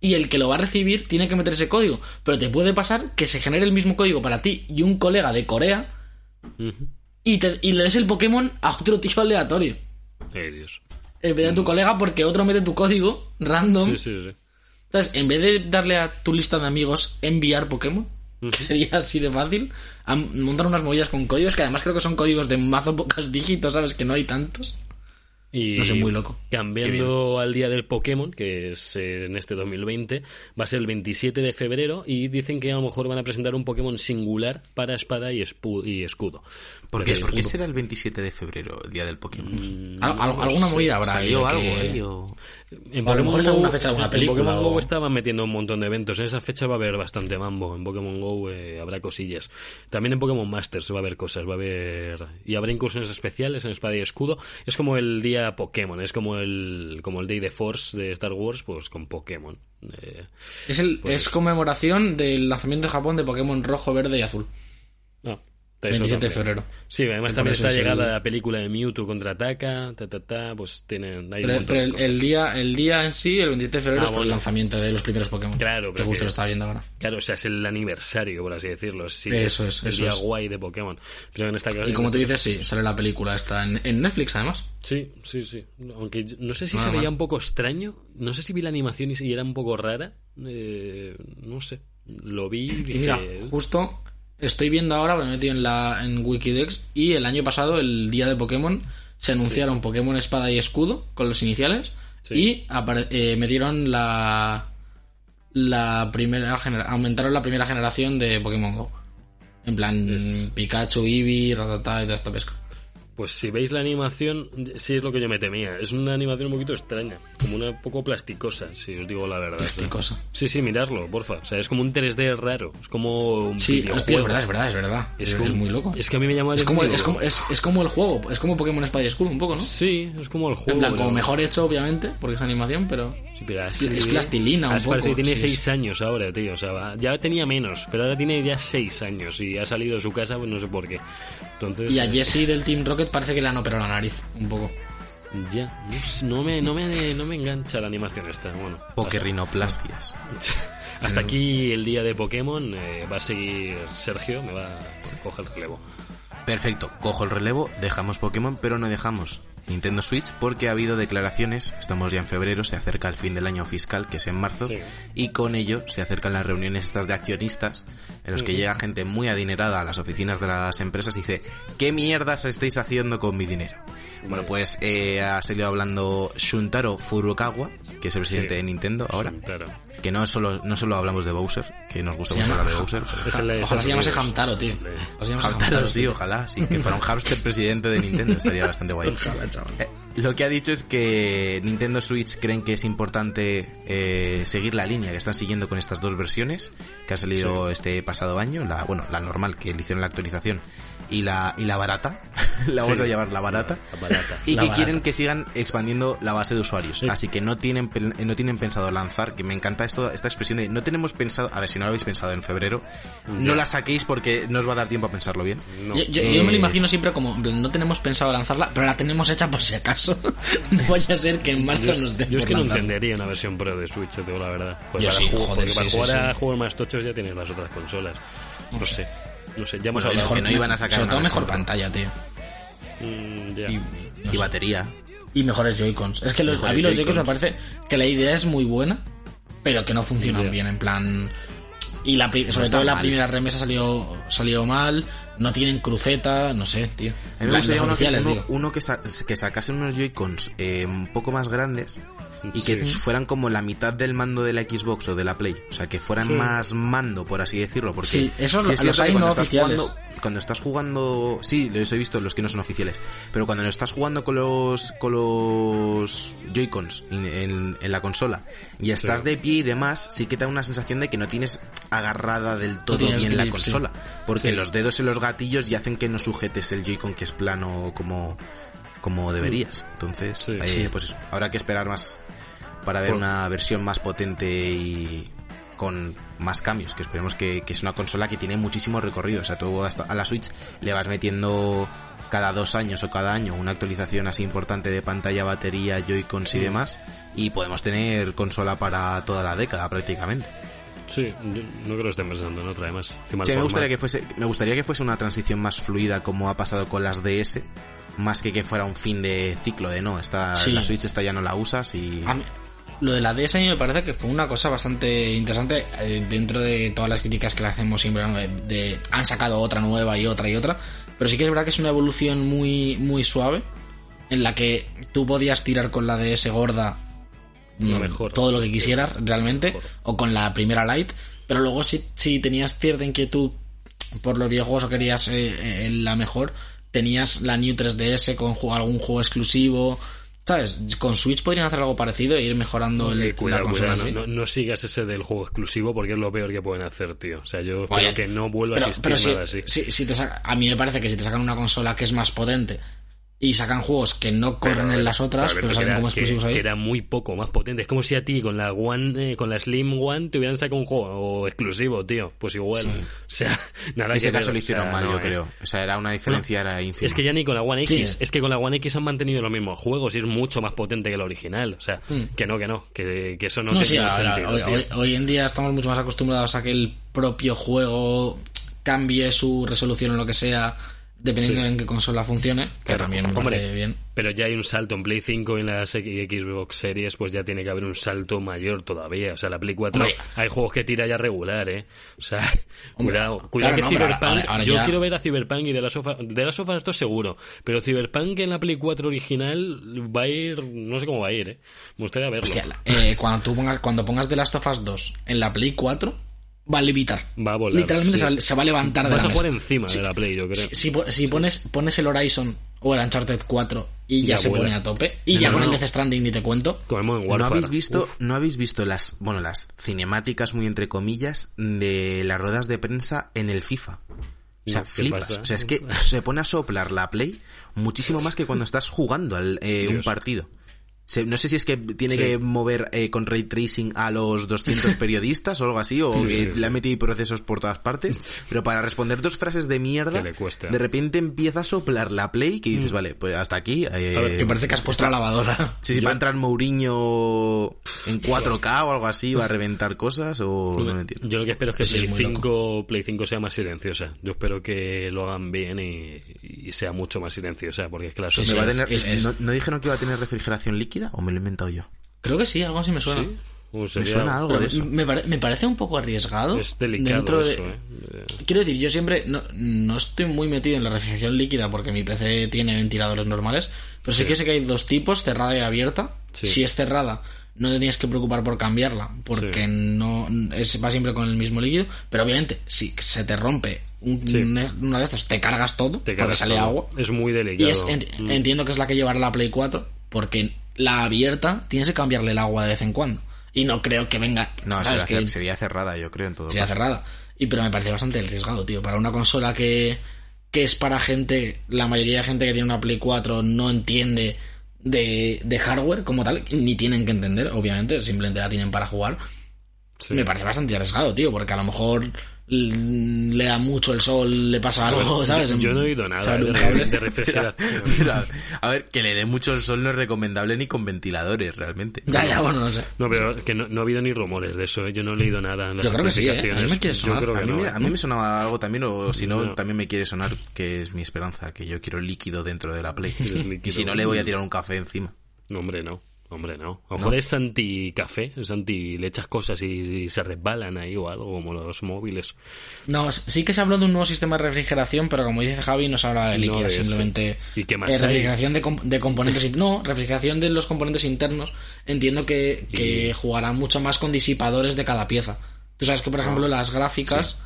y el que lo va a recibir tiene que meter ese código. Pero te puede pasar que se genere el mismo código para ti y un colega de Corea. Y, te, y le des el Pokémon a otro tío aleatorio. Ay, Dios. En vez de a tu colega porque otro mete tu código random. Sí, sí, sí. Entonces, en vez de darle a tu lista de amigos enviar Pokémon, que sería así de fácil, a montar unas movillas con códigos que además creo que son códigos de mazo pocos dígitos, ¿sabes? Que no hay tantos. Y No sé, muy loco. Cambiando al día del Pokémon, que es eh, en este 2020, va a ser el 27 de febrero y dicen que a lo mejor van a presentar un Pokémon singular para espada y, espu- y escudo. ¿Por qué? ¿Por qué será el 27 de febrero, el día del Pokémon? Al- al- alguna movida habrá. ¿Salió algo que- o...? En a lo mejor es alguna fecha de una en película Pokémon o- Go estaban metiendo un montón de eventos. En esa fecha va a haber bastante mambo. En Pokémon Go eh, habrá cosillas. También en Pokémon Masters va a haber cosas. Va a haber. Y habrá incursiones especiales en Espada y Escudo. Es como el día Pokémon. Es como el, como el Day de Force de Star Wars, pues con Pokémon. Eh, Es, el, es conmemoración del lanzamiento de Japón de Pokémon rojo, verde y azul. No, eso 27 de febrero. Sí, además también está es llegada el- la película de Mewtwo contraataca. Ta, ta, ta, pues tienen. Hay Pero, el, el día, el día en sí, el 27 de febrero, Ah, es por el lanzamiento de los primeros Pokémon. Claro, Que pero justo que- lo estaba viendo ahora. Claro, o sea, es el aniversario, por así decirlo. Sí, Eso es, el eso día es. guay de Pokémon. Pero en esta Y como tú dices, sí, sale la película esta en, en Netflix, además. Sí, sí, sí. Aunque yo- no sé si se veía un poco extraño. No sé si vi la animación y, era un poco rara. Eh, no sé. Lo vi Y dije... mira, justo estoy viendo ahora, me he metido en la en Wikidex, y el año pasado, el día de Pokémon, se anunciaron Pokémon Espada y Escudo con los iniciales Sí. y eh, me dieron la la primera aumentaron la primera generación de Pokémon Go. En plan Pikachu, Eevee, Rattata y toda esta pesca. Pues si veis la animación, sí es lo que yo me temía. Es una animación un poquito extraña. Como una poco plasticosa, si os digo la verdad. Plasticosa. Sí, sí, miradlo, porfa. O sea, es como un 3D raro. Es como un Sí, hostia, es verdad, es verdad, es verdad. Es, como- muy loco. Es que a mí me llama la Es como, es, como, es, es como el juego, es como Pokémon y Escudo un poco, ¿no? Sí, es como el juego. En plan, como pero- mejor hecho, obviamente, porque es animación, pero... Sí, pero Es- así- es plastilina un poco, que tiene sí, seis es- años ahora, tío. O sea, ya tenía menos, pero ahora tiene ya seis años y ha salido de su casa, pues no sé por qué. Entonces, Y a eh, Jesse del Team Rocket parece que le han operado la nariz, un poco. ya, no, no me, no, me, no me engancha la animación esta. Bueno, Pokerrinoplastias. hasta, hasta aquí el día de Pokémon. eh, va a seguir Sergio, me va a coger el relevo. Perfecto, cojo el relevo, dejamos Pokémon, pero no dejamos Nintendo Switch porque ha habido declaraciones, estamos ya en febrero, se acerca el fin del año fiscal, que es en marzo, Sí. y con ello se acercan las reuniones estas de accionistas, en los que llega gente muy adinerada a las oficinas de las empresas y dice, ¿qué mierdas estáis haciendo con mi dinero? Bueno, pues eh, ha salido hablando Shuntaro Furukawa, que es el presidente Sí. de Nintendo ahora, Sí, claro. que no solo, no solo hablamos de Bowser, que nos gusta mucho hablar de Bowser, pero- Ojalá se llamase. Hamtaro, tío. Hamtaro, sí, tío. ojalá, sí, que fuera un hamster presidente de Nintendo, estaría bastante guay. Ojalá, chaval. Eh, Lo que ha dicho es que Nintendo Switch creen que es importante eh, seguir la línea que están siguiendo con estas dos versiones que han salido este pasado año, la bueno, la normal que le hicieron la actualización y la y la barata, la vamos Sí. a llamar la barata. La barata. Y La que barata. quieren que sigan expandiendo la base de usuarios. Sí. Así que no tienen no tienen pensado lanzar, que me encanta esto esta expresión de no tenemos pensado, a ver si no lo habéis pensado en febrero, no la saquéis porque no os va a dar tiempo a pensarlo bien. No. Yo, yo- yo me lo Eh, imagino siempre como, no tenemos pensado lanzarla, pero la tenemos hecha por si acaso. no vaya a ser que en marzo Yo, nos den yo es que no entendería una versión pro de Switch, te digo la verdad. Pues Yo para sí, juego- joder, porque sí, para sí, jugar sí. a juegos más tochos ya tienes las otras consolas. No sé. No sé, ya hemos Bueno, es hablado. que no iban a sacar Sobre una todo mejor pantalla, tío. Mm, ya. Y, no Y sé. batería. Y mejores Joy-Cons. Es que los, a mí los Joy-Cons me parece que la idea es muy buena, pero que no funcionan bien, en plan... Y la, sobre todo la mal. primera remesa salió, salió mal, no tienen cruceta, no sé, tío. A mí En me plan, gustaría los uno, que, uno- digo. uno que, sa- que sacase unos Joy-Cons eh, un poco más grandes y que Sí. fueran como la mitad del mando de la Xbox o de la Play. O sea, que fueran Sí. más mando, por así decirlo. Porque Sí, esos los es cierto hay no estás oficiales. jugando, cuando estás jugando, sí, los he visto los que no son oficiales, pero cuando estás jugando con los con los Joy-Cons en, en- en la consola y estás de pie y demás, sí que te da una sensación de que no tienes agarrada del todo bien la grip, consola, porque los dedos en los gatillos y hacen que no sujetes el Joy-Con que es plano como como deberías. Entonces, Sí. eh, Sí. pues eso, habrá que esperar más para ver Por- una versión más potente y con más cambios, que esperemos que, que es una consola que tiene muchísimo recorrido. O sea, tú hasta a la Switch le vas metiendo cada dos años o cada año una actualización así importante de pantalla, batería, Joy-Cons y demás, y podemos tener consola para toda la década prácticamente. Sí, yo no creo que estén pensando en otra, además. Sí, me gustaría que fuese, me gustaría que fuese una transición más fluida como ha pasado con las DS, más que que fuera un fin de ciclo de no, esta, Sí. la Switch esta ya no la usas y... A mí- lo de la DS a mí me parece que fue una cosa bastante interesante eh, dentro de todas las críticas que le hacemos siempre ¿no? de, de- han sacado otra nueva y otra y otra pero sí que es verdad que es una evolución muy muy suave en la que tú podías tirar con la DS gorda Lo mm, mejor. todo lo que quisieras realmente Mejor. o con la primera light pero luego si, si tenías cierta inquietud por los videojuegos o querías eh, eh, la mejor tenías la New 3DS con algún juego exclusivo ¿Sabes? Con Switch podrían hacer algo parecido e ir mejorando el, Eh, cuidado, la consola. cuidado, no, no- sigas ese del juego exclusivo porque es lo peor que pueden hacer, tío. O sea, yo Vaya, espero que no vuelva a pero, existir pero si, nada así. si- si te saca- a mí me parece que si te sacan una consola que es más potente y sacan juegos que no corren Pero, en las otras, pero que salen era- como que- exclusivos ahí. que era muy poco más potente. Es como si a ti con la One, eh, con la Slim One te hubieran sacado un juego exclusivo, tío. Pues igual. O sea, nada En que ese ver, caso lo o hicieron sea, mal, no, yo eh. creo. O sea, era una diferencia, era ínfima. Es que ya ni con la One X, Sí. es que con la One X han mantenido los mismos juegos y es mucho más potente que la original. O sea, que no, que no, que, que eso no. No, sí, tenía ahora, sentido. hoy, tío. hoy- hoy en día estamos mucho más acostumbrados a que el propio juego cambie su resolución o lo que sea, dependiendo Sí. en qué consola funcione, que Claro, también me hombre. parece bien. Pero ya hay un salto en Play 5 y en las Xbox Series, pues ya tiene que haber un salto mayor todavía. O sea, la Play 4 Hombre. hay juegos que tira ya regular, ¿eh? O sea, Hombre, cuidado, claro, cuidado que no, Cyberpunk. ahora- ahora yo ya- quiero ver a Cyberpunk y de la sofa, de la sofa esto seguro. Pero Cyberpunk en la Play 4 original va a ir, no sé cómo va a ir, ¿eh? Me gustaría verlo. Hostia, eh, cuando, tú pongas, cuando pongas The Last of Us 2 en la Play 4, va a levitar. Va a volar, Literalmente sí. se, va, se va a levantar de Vas la a mesa. jugar encima de la Play, yo creo. Si, si po- si pones, pones el Horizon o el Uncharted 4 y ya, Ya se vuela. pone a tope, y No, ya no, con no. el Death Stranding ni te cuento, Como en ¿No habéis visto, Uf, no habéis visto las, bueno, las cinemáticas muy entre comillas de las ruedas de prensa en el FIFA? O sea, No, ¿qué flipas. pasa? O sea, es que se pone a soplar la Play muchísimo más que cuando estás jugando al, eh, un partido. Se- no sé si es que tiene Sí. que mover eh, con ray tracing a los 200 periodistas o algo así, o Sí, que sí, le ha metido procesos por todas partes, pero para responder dos frases de mierda, Que le cuesta. de repente empieza a soplar la Play que dices, vale, pues hasta aquí. eh, A ver, que parece que has puesto la lavadora. Sí, sí, va a entrar Mourinho en 4K o algo así, va a reventar cosas o no lo entiendo. Yo lo que espero es que Sí, es Play muy 5, Play 5 sea más silenciosa. Yo espero que lo hagan bien y, y sea mucho más silenciosa, porque es que la Sí, ¿Me Sony va a es- tener- es- es- ¿no, no dijeron que iba a tener refrigeración líquida o me lo he inventado yo? Creo que sí, algo así me suena. ¿Sí? O Me suena algo Pero de eso. me, pare- me parece un poco arriesgado. Es delicado dentro de- eso, ¿eh? Eh, Quiero decir, yo siempre no, no estoy muy metido en la refrigeración líquida porque mi PC tiene ventiladores normales, pero sí, que sé que hay dos tipos, cerrada y abierta. Sí. Si es cerrada, no te tienes que preocupar por cambiarla porque Sí. no es, va siempre con el mismo líquido, pero obviamente si se te rompe un, Sí. una de estas, te cargas todo te porque sale todo. agua. Es muy Y delicado. es, ent- Mm. entiendo que es la que llevará la Play 4 porque la abierta tienes que cambiarle el agua de vez en cuando. Y no creo que venga... No, sería, Que- sería cerrada, yo creo, en todo sería caso. cerrada. Y pero me parece bastante arriesgado, tío. Para una consola que, que es para gente, la mayoría de gente que tiene una Play 4 no entiende de, de hardware como tal, ni tienen que entender, obviamente, simplemente la tienen para jugar. Sí. Me parece bastante arriesgado, tío, porque a lo mejor le da mucho el sol, le pasa algo, ¿sabes? Yo, yo no he oído nada ¿Sabes? de, Un cable. de refrigeración. Mira, a ver, que le dé mucho el sol no es recomendable ni con ventiladores, realmente. Ya, ya, bueno, no sé. No, pero que no, no ha habido ni rumores de eso, ¿eh? yo no he leído nada. En las Yo creo que sí, ¿eh? A mí me quiere sonar. A mí, no, ¿eh? a mí me sonaba algo también, o si no, No. también me quiere sonar que es mi esperanza, que yo quiero líquido dentro de la Play. Y si no, le voy a tirar un café encima. No, hombre, no. Hombre, no. A lo mejor es anti-café, es anti... Le echas cosas y, y se resbalan ahí o algo, como los móviles. No, sí que se habló de un nuevo sistema de refrigeración, pero como dice Javi, no se habla de líquida, simplemente ¿Y qué más eh, refrigeración de, comp- de componentes. No, refrigeración de los componentes internos. Entiendo que, que jugará mucho más con disipadores de cada pieza. Tú sabes que, por ejemplo, las gráficas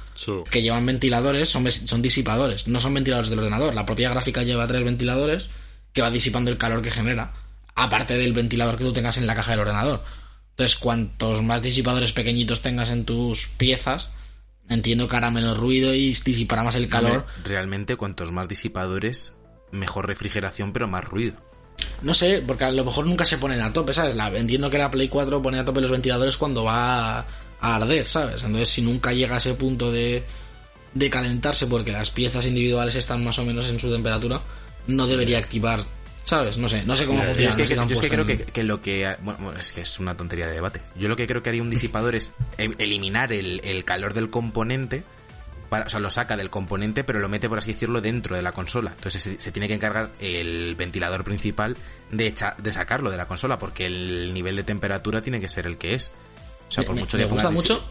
que llevan ventiladores son, son disipadores, no son ventiladores del ordenador. La propia gráfica lleva tres ventiladores que va disipando el calor que genera, aparte del ventilador que tú tengas en la caja del ordenador. Entonces, cuantos más disipadores pequeñitos tengas en tus piezas, entiendo que hará menos ruido y disipará más el calor. Realmente, cuantos más disipadores, mejor refrigeración, pero más ruido. No sé, porque a lo mejor nunca se ponen a tope, ¿sabes? La, entiendo que la Play 4 pone a tope los ventiladores cuando va a, a arder, ¿sabes? Entonces, si nunca llega a ese punto de, de calentarse porque las piezas individuales están más o menos en su temperatura, no debería activar, ¿sabes? No sé, no sé cómo funciona. es que, no sé yo es que creo que, que lo que... Bueno, es que es una tontería de debate. Yo lo que creo que haría un disipador es em- eliminar el, el calor del componente, para, o sea, lo saca del componente, pero lo mete, por así decirlo, dentro de la consola. Entonces se, se tiene que encargar el ventilador principal de, echa- de sacarlo de la consola, porque el nivel de temperatura tiene que ser el que es. O sea, por me, mucho me que gusta mucho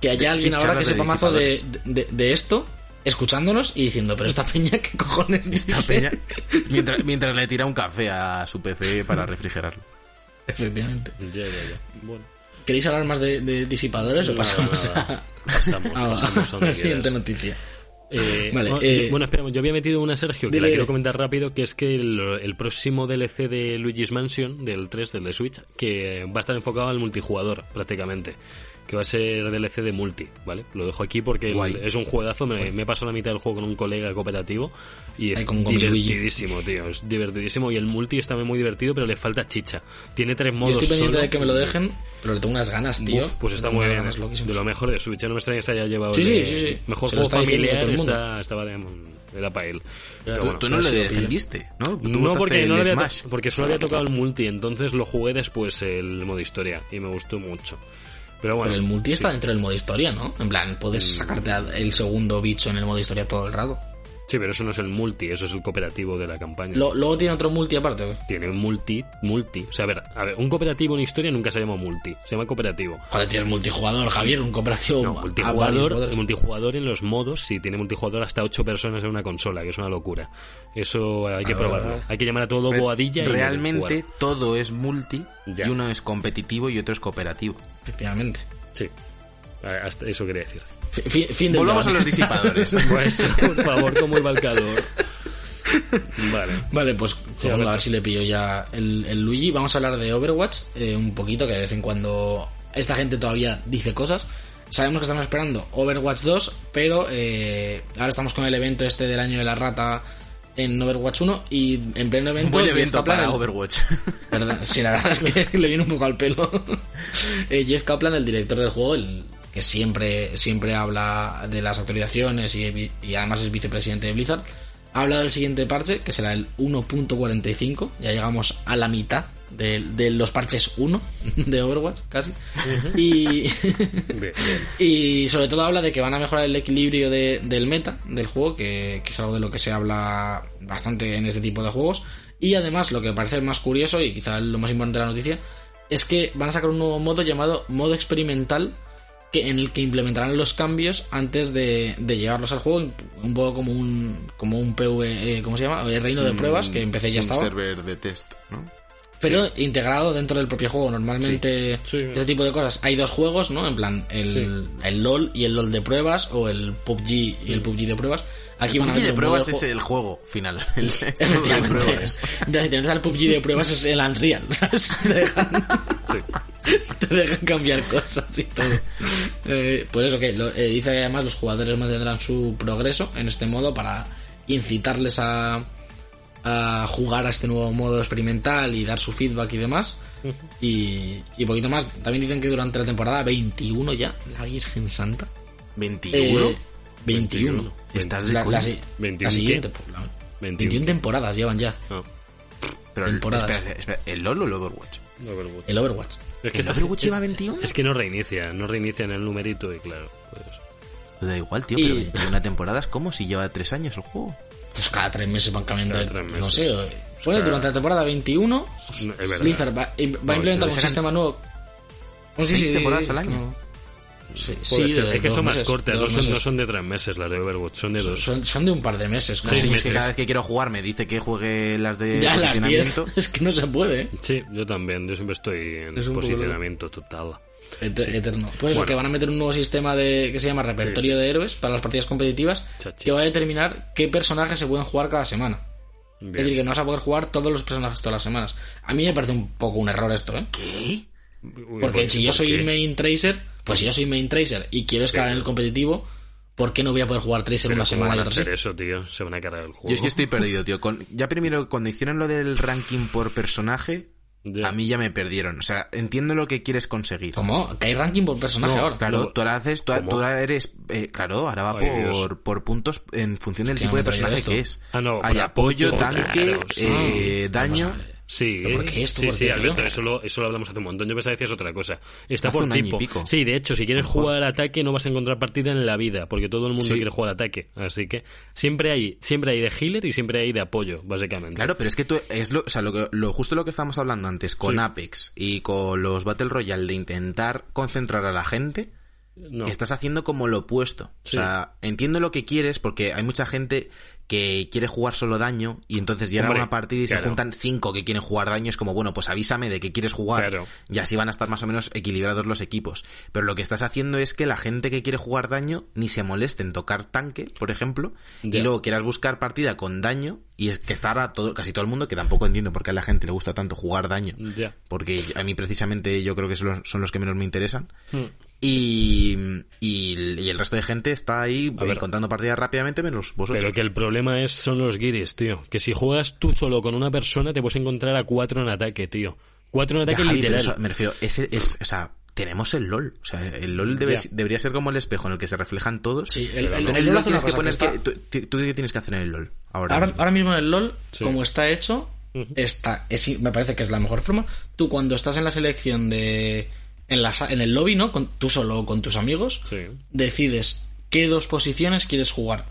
que haya alguien ahora que sepa mazo de, de esto, escuchándonos y diciendo, pero esta peña, ¿qué cojones Esta dice?". peña, mientras, mientras le tira un café a su PC para refrigerarlo. Efectivamente. Ya, ya, ya. Bueno. ¿Queréis hablar más de, de disipadores o pasamos no, a, pasamos, a- pasamos a a donde la siguiente quieras. noticia? Eh, Vale, bueno, eh, bueno, espera, yo había metido una, Sergio, que dile, la quiero comentar rápido, que es que el, el próximo DLC de Luigi's Mansion, del 3, del de Switch, que va a estar enfocado al multijugador, prácticamente. Que va a ser DLC de multi, ¿vale? Lo dejo aquí porque Guay. es un juegazo, me, me he pasado la mitad del juego con un colega cooperativo y es Ay, divertidísimo, tío, es divertidísimo y el multi está muy divertido, pero le falta chicha. Tiene tres Yo modos estoy pendiente solo. de que me lo dejen, pero le tengo unas ganas, tío. Uf, pues está muy bien. ganas. De lo mejor de Switch. Ya no me extraña que se haya llevado Sí, el sí, sí, sí. Mejor Se juego familiar. Está, estaba de, era para él. Pero Tú, bueno, tú no lo defendiste, ¿no? Tú no, porque, no le había porque solo había tocado el multi, entonces lo jugué después el modo historia y me gustó mucho. Pero bueno, Pero el multi está dentro del modo historia, ¿no? En plan, puedes Mm. sacarte el segundo bicho en el modo historia todo el rato. Sí, pero eso no es el multi, eso es el cooperativo de la campaña. Lo- luego tiene otro multi aparte. Tiene un multi, multi. O sea, a ver, a ver, un cooperativo en historia nunca se llama multi, se llama cooperativo. Joder, tienes multijugador, Javier, un cooperativo. No, multijugador, multijugador en los modos, si tiene multijugador hasta 8 personas en una consola, que es una locura. Eso hay que Ah, probarlo. Hay que llamar a todo boadilla y Realmente jugar. todo es multi Ya. y uno es competitivo y otro es cooperativo. Efectivamente. Sí. Hasta eso quería decir. Fi- fi- fin del Volvamos a los disipadores. Pues, por favor, ¿cómo iba el calor? Vale. Vale, pues Sí, a ver. a ver si le pillo ya el, el Luigi. Vamos a hablar de Overwatch eh, un poquito, que de vez en cuando esta gente todavía dice cosas. Sabemos que estamos esperando Overwatch 2, pero eh, ahora estamos con el evento este del año de la rata en Overwatch 1 y en pleno evento... Un buen evento Kaplan, para Overwatch. ¿Verdad? Sí, la verdad es que le viene un poco al pelo. Eh, Jeff Kaplan, el director del juego, el que siempre, siempre habla de las actualizaciones y, y además es vicepresidente de Blizzard, ha hablado del siguiente parche, que será el 1.45. Ya llegamos a la mitad de, de los parches 1 de Overwatch, casi. Y, Bien, bien. y sobre todo habla de que van a mejorar el equilibrio de- del meta del juego, que, que es algo de lo que se habla bastante en este tipo de juegos. Y además, lo que parece más curioso y quizá lo más importante de la noticia, es que van a sacar un nuevo modo llamado modo experimental, que, en el que implementarán los cambios antes de, de llevarlos al juego, un poco como un, como un PV, eh, ¿cómo se llama? El reino de pruebas, que empecé ya Es un estaba server de test, ¿no? pero integrado dentro del propio juego. Normalmente, Sí. Sí. ese tipo de cosas. Hay dos juegos, ¿no? En plan, el, el LOL y el LOL de pruebas, o el PUBG y el PUBG de pruebas. Aquí van a El de pruebas es el juego final. El, el de pruebas. Si te metes al PUBG de pruebas es el Unreal, ¿sabes? Te dejan, Sí. te dejan cambiar cosas y todo. Eh, pues eso que lo- eh, dice que además los jugadores mantendrán su progreso en este modo para incitarles a, a jugar a este nuevo modo experimental y dar su feedback y demás. Y, y poquito más. También dicen que durante la temporada 21 ya, la Virgen Santa. 21. eh, 21. Estás de La, la si- 21 la siguiente. pues, la- 21. 21 temporadas llevan ya. No, Pero el, temporadas. espera, espera, ¿el LOL o el Overwatch? Overwatch. El Overwatch. Es que ¿El Overwatch lleva 21? Es que no reinicia, no reinicia en el numerito y claro, pues... Da igual, tío, Y- pero 21 temporadas, ¿cómo? Si lleva 3 años el juego. Pues cada tres meses van cambiando. Meses. No sé. eh, Pone durante la temporada 21. no. Blizzard va, va No, a implementar un sistema nuevo. Oh, seis temporadas al año. No- Sí, de es que son más cortas, de no son, no meses. son de tres meses las de Overwatch, son de dos. Son, son de un par de meses. No Sí, es que cada vez que quiero jugar me dice que juegue las de ya las 10. posicionamiento. Es que no se puede. ¿eh? Sí, yo también, yo siempre estoy en Es poco posicionamiento total. Et- Eterno. Pues eso, Bueno. que van a meter un nuevo sistema de que se llama repertorio de héroes para las partidas competitivas Chachi. que va a determinar qué personajes se pueden jugar cada semana. Bien. Es decir, que no vas a poder jugar todos los personajes todas las semanas. A mí me parece un poco un error esto, ¿eh? ¿Qué? Uy, Porque ¿por- si yo por soy qué? main tracer, pues si yo soy main tracer y quiero escalar en el competitivo, ¿por qué no voy a poder jugar tracer Pero una ¿cómo semana y van a sí? hacer eso, tío? Se van a cargar el juego. Yo es que estoy perdido, tío. Con- ya primero, cuando hicieron lo del ranking por personaje, Ya. a mí ya me perdieron. O sea, entiendo lo que quieres conseguir. ¿Cómo? Que hay ranking por personaje No, ahora. claro, tú ahora haces, tú, tú ahora eres, eh, claro, ahora va Ay, por, por puntos en función del tipo de personaje esto. que es. Ah, no, Hay apoyo, apoyo, tanque, claro, sí. eh, daño. Sí, ¿Pero por qué esto? sí, ¿Por sí, Alberto, eso lo, eso lo hablamos hace un montón. Yo pensaba que decías otra cosa. Está Hace por un año y tipo. pico. Sí, de hecho, si quieres jugar al ataque no vas a encontrar partida en la vida, porque todo el mundo Sí. quiere jugar al ataque. Así que siempre hay, siempre hay de healer y siempre hay de apoyo, básicamente. Claro, pero es que tú, es lo, o sea, lo, que, lo justo lo que estábamos hablando antes con Sí. Apex y con los Battle Royale de intentar concentrar a la gente, No. estás haciendo como lo opuesto. Sí. O sea, entiendo lo que quieres porque hay mucha gente que quiere jugar solo daño y entonces llega una partida y claro. se juntan cinco que quieren jugar daño. Es como, bueno, pues avísame de que quieres jugar Claro. y así van a estar más o menos equilibrados los equipos. Pero lo que estás haciendo es que la gente que quiere jugar daño ni se moleste en tocar tanque, por ejemplo, y luego quieras buscar partida con daño y es que está ahora todo, casi todo el mundo, que tampoco entiendo por qué a la gente le gusta tanto jugar daño, porque a mí precisamente yo creo que son los, son los que menos me interesan. Hmm. Y, y, y el resto de gente está ahí A ver. encontrando partidas rápidamente menos vosotros. Pero que el problema es son los guiris, tío. Que si juegas tú solo con una persona te puedes encontrar a cuatro en ataque, tío. Cuatro en Ya, ataque Javi, literal. eso, me refiero, ese es, o sea, tenemos el LOL. O sea, el LOL debe- debería ser como el espejo en el que se reflejan todos. Sí, el, el, Tú en el el LoL tienes que poner que que, está- tú, tú qué tienes que hacer en el LOL. Ahora, ahora, mismo. ahora mismo en el LOL, Sí. como está hecho, está, es, me parece que es la mejor forma. Tú cuando estás en la selección de... En, la, en el lobby, ¿no? Con, tú solo o con tus amigos, Sí. decides qué dos posiciones quieres jugar.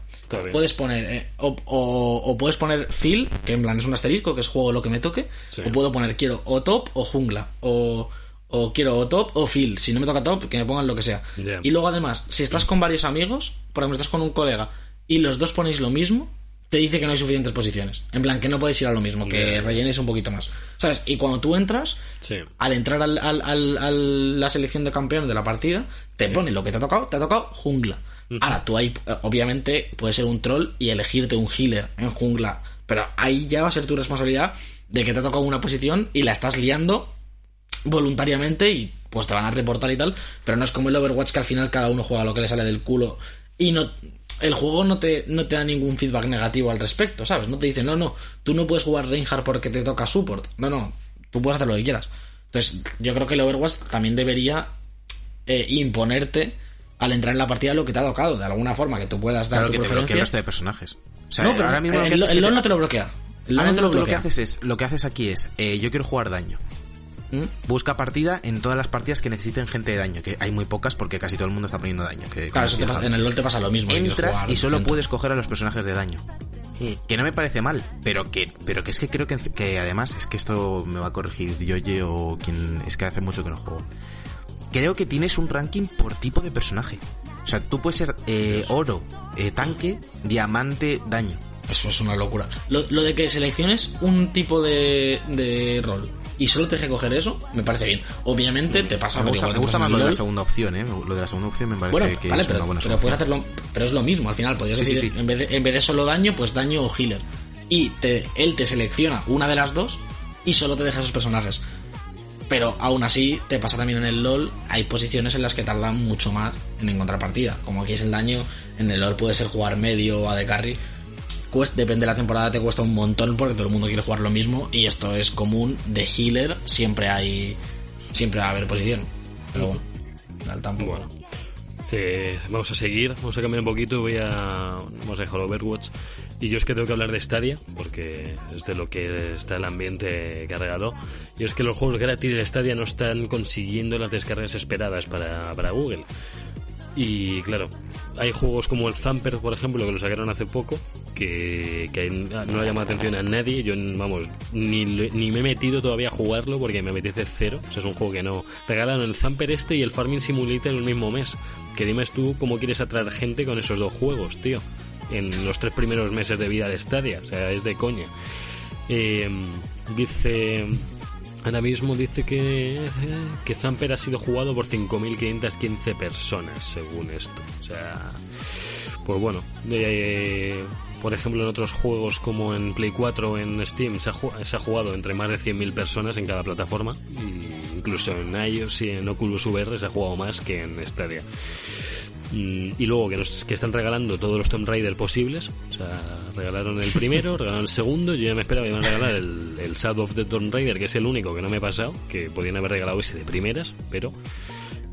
Puedes poner, eh, o, o- o puedes poner fill, que en plan es un asterisco, que es juego lo que me toque, Sí. o puedo poner quiero o top o jungla, o, o quiero o top o fill, si no me toca top, que me pongan lo que sea. Y luego además, si estás con varios amigos, por ejemplo, estás con un colega y los dos ponéis lo mismo, te dice que no hay suficientes posiciones. En plan, que no podéis ir a lo mismo, que Ya. rellenéis un poquito más. ¿Sabes? Y cuando tú entras, Sí. al entrar al, al- al- al- la selección de campeón de la partida, te pone lo que te ha tocado, te ha tocado jungla. Ahora, tú ahí, eh, obviamente, puedes ser un troll y elegirte un healer en jungla, pero ahí ya va a ser tu responsabilidad de que te ha tocado una posición y la estás liando voluntariamente y pues te van a reportar y tal, pero no es como el Overwatch que al final cada uno juega lo que le sale del culo y no el juego no te, no te da ningún feedback negativo al respecto, ¿sabes? No te dice, no, no, tú no puedes jugar Reinhardt porque te toca support. No, no, tú puedes hacer lo que quieras. Entonces, yo creo que el Overwatch también debería eh, imponerte al entrar en la partida lo que te ha tocado, de alguna forma, que tú puedas dar Claro tu que te bloquea preferencia. resto de personajes. O sea, no, pero ahora mismo lo que el, el que LoL te- no te lo bloquea. El Ahora daño te lo lo que bloquea. haces es, lo que haces aquí es, eh, yo quiero jugar daño. ¿Mm? Busca partida en todas las partidas que necesiten gente de daño, que hay muy pocas porque casi todo el mundo está poniendo daño. Que, Claro, eso te pasa- en el LoL te pasa lo mismo. Entras jugar y solo puedes coger a los personajes de daño. Mm. Que no me parece mal, pero que, pero que es que creo que, que además, es que esto me va a corregir Yoye o quien, es que hace mucho que no juego. Creo que tienes un ranking por tipo de personaje. O sea, tú puedes ser eh, oro, eh, tanque, diamante, daño. Eso es una locura. Lo, lo de que selecciones un tipo de, de rol y solo te deje coger eso, me parece bien. Obviamente te pasa me gusta, me que gusta más lo de la segunda opción, ¿eh? Lo de la segunda opción me parece Bueno, que vale, es pero, una buena pero puedes hacerlo, pero es lo mismo al final. Podrías Sí, decir, sí. En, vez de, en vez de solo daño, pues daño o healer. Y te, él te selecciona una de las dos y solo te deja esos personajes. Pero aún así, te pasa también en el LOL, hay posiciones en las que tardan mucho más en encontrar partida. Como aquí es el daño, en el LOL puede ser jugar medio o a de carry. Cuest- depende de la temporada, te cuesta un montón porque todo el mundo quiere jugar lo mismo. Y esto es común, de healer siempre hay. Siempre va a haber posición. Pero bueno, tal, tampoco. Bueno. Sí, vamos a seguir, vamos a cambiar un poquito, voy a vamos a dejar Overwatch y yo es que tengo que hablar de Stadia porque es de lo que está el ambiente cargado y es que los juegos gratis de Stadia no están consiguiendo las descargas esperadas para, para Google y claro, hay juegos como el Thumper, por ejemplo, que lo sacaron hace poco, que, que no le llama la atención a nadie. Yo, vamos, ni, ni me he metido todavía a jugarlo porque me apetece cero. O sea, es un juego que no. Regalaron el Thumper este y el Farming Simulator el mismo mes. Que dime tú cómo quieres atraer gente con esos dos juegos, tío. En los tres primeros meses de vida de Stadia. O sea, es de coña. Eh, dice. Ahora mismo dice que, que Zamper ha sido jugado por 5.515 personas, según esto. O sea, pues bueno, eh, por ejemplo en otros juegos como en Play 4 o en Steam se ha, se ha jugado entre más de 100.000 personas en cada plataforma. Y incluso en iOS y en Oculus VR se ha jugado más que en Stadia. Y luego que, nos, que están regalando todos los Tomb Raider posibles. O sea, regalaron el primero, regalaron el segundo. Yo ya me esperaba que iban a regalar el, el Shadow of the Tomb Raider, que es el único que no me he pasado. Que podían haber regalado ese de primeras, pero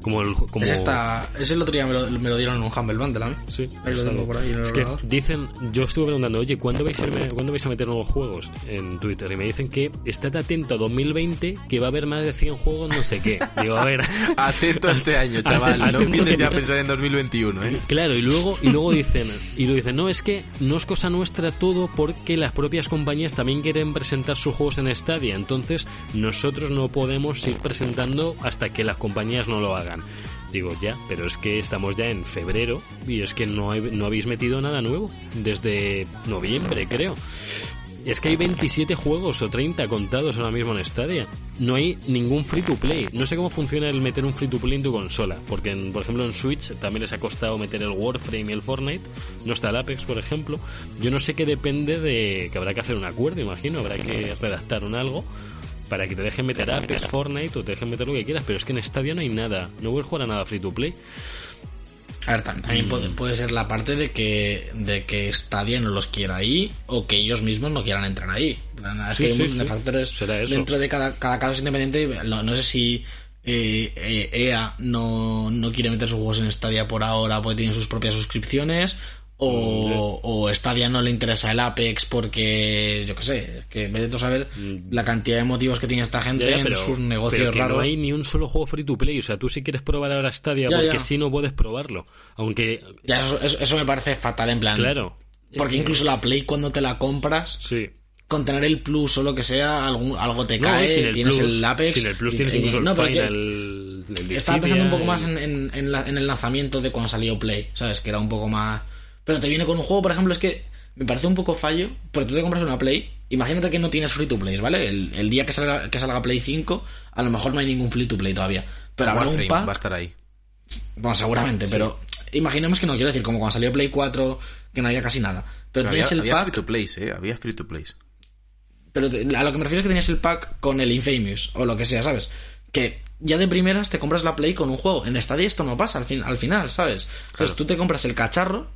como el. Como, está, ese el otro día me lo, me lo dieron en un Humble Bundle, ¿no? Sí, Ahí lo es tengo algo. por ahí en el Es que dicen, yo estuve preguntando, oye, ¿cuándo vais, a, irme- ¿cuándo vais a meter nuevos juegos en Twitter? Y me dicen que estad atento a 2020, que va a haber más de 100 juegos, no sé qué. Digo, a ver. Atento a este año, chaval. No Atento empieces que- ya a pensar en 2021, ¿eh? Claro, y luego, y luego dicen, y lo dicen, no, es que no es cosa nuestra todo porque las propias compañías también quieren presentar sus juegos en Stadia, entonces nosotros no podemos ir presentando hasta que las compañías no lo hagan. Digo, ya, pero es que estamos ya en febrero y es que no, no habéis metido nada nuevo desde noviembre, creo. Es que hay 27 juegos o 30 contados ahora mismo en Stadia. No hay ningún free to play. No sé cómo funciona el meter un free to play en tu consola. Porque, en- por ejemplo, en Switch también les ha costado meter el Warframe y el Fortnite. No está el Apex, por ejemplo. Yo no sé qué depende de que habrá que hacer un acuerdo, imagino. Habrá que redactar un algo para que te dejen meter Apex, Fortnite o te dejen meter lo que quieras. Pero es que en Stadia no hay nada. No puedes jugar a nada free to play. A ver, tam- también puede, puede ser la parte de que, de que Stadia no los quiera ahí o que ellos mismos no quieran entrar ahí. Es Sí, que hay sí, de factores dentro de cada, cada caso es independiente. No, no sé si eh, eh, EA no, no quiere meter sus juegos en Stadia por ahora porque tienen sus propias suscripciones. O, o Stadia no le interesa el Apex porque, yo qué sé, que vete tú a saber la cantidad de motivos que tiene esta gente Mm. Ya, en sus negocios pero que raros. no hay ni un solo juego free to play. O sea, tú si quieres probar ahora Stadia, Ya, porque si no puedes probarlo. Aunque, Ya, eso, eso- eso me parece fatal en plan. claro. Porque incluso la Play cuando te la compras, Sí. con tener el plus o lo que sea, algún, algo te No, cae, y sin el tienes plus, el Apex. Sin el plus y- tienes incluso no, el Final, el Estaba pensando un poco más en, en- en la- en el lanzamiento de cuando salió Play, ¿sabes? Que era un poco más... Pero te viene con un juego, por ejemplo, es que me parece un poco fallo, porque tú te compras una Play, imagínate que no tienes free to play, ¿vale? El, el día que salga, que salga Play 5, a lo mejor no hay ningún free to play todavía. Pero habrá un pack... va a estar ahí. Bueno, seguramente, pero imaginemos que no, quiero decir, como cuando salió Play 4, que no había casi nada. Pero, Pero tienes había, el había pack... free to plays, ¿eh? Había free to plays. Pero a lo que me refiero es que tenías el pack con el Infamous o lo que sea, ¿sabes? Que ya de primeras te compras la Play con un juego. En Stadia esto no pasa al, fin, al final, ¿sabes? Entonces Claro. tú te compras el cacharro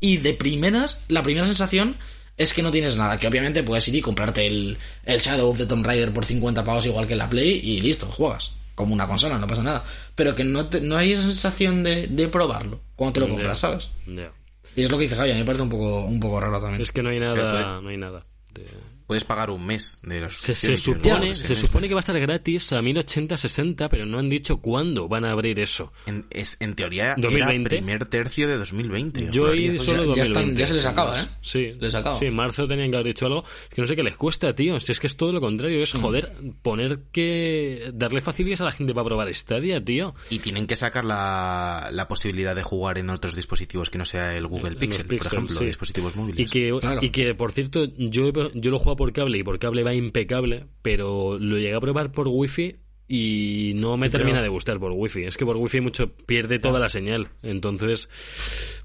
y de primeras, la primera sensación es que no tienes nada. Que obviamente puedes ir y comprarte el, el Shadow of the Tomb Raider por 50 pavos igual que en la Play y listo, juegas. Como una consola, no pasa nada. Pero que no, te- no hay esa sensación de, de probarlo cuando te lo compras, ¿sabes? Ya. Y es lo que dice Javi, a mí me parece un poco, un poco raro también. Es que no hay nada, no hay nada. de- Puedes pagar un mes de la Se, se supone, se supone que va a estar gratis a 1080-60, pero no han dicho cuándo van a abrir eso. En, es, en teoría 2020. era primer tercio de 2020. Yo oí solo ya- ya 2020. están- ya se les acaba, ¿eh? Sí, les acaba. Sí, en marzo tenían que haber dicho algo. Es que no sé qué les cuesta, tío. Si es que es todo lo contrario. Mm. Es, joder, poner que... Darle facilidades a la gente para probar Stadia, tío. Y tienen que sacar la, la posibilidad de jugar en otros dispositivos que no sea el Google los Pixel, por ejemplo, sí. dispositivos móviles. Y que, Claro. y que, por cierto, yo, he- yo lo juego por cable y por cable va impecable, pero lo llegué a probar por wifi y no me Pero- termina de gustar por wifi. Es que por wifi mucho pierde toda la señal. Entonces,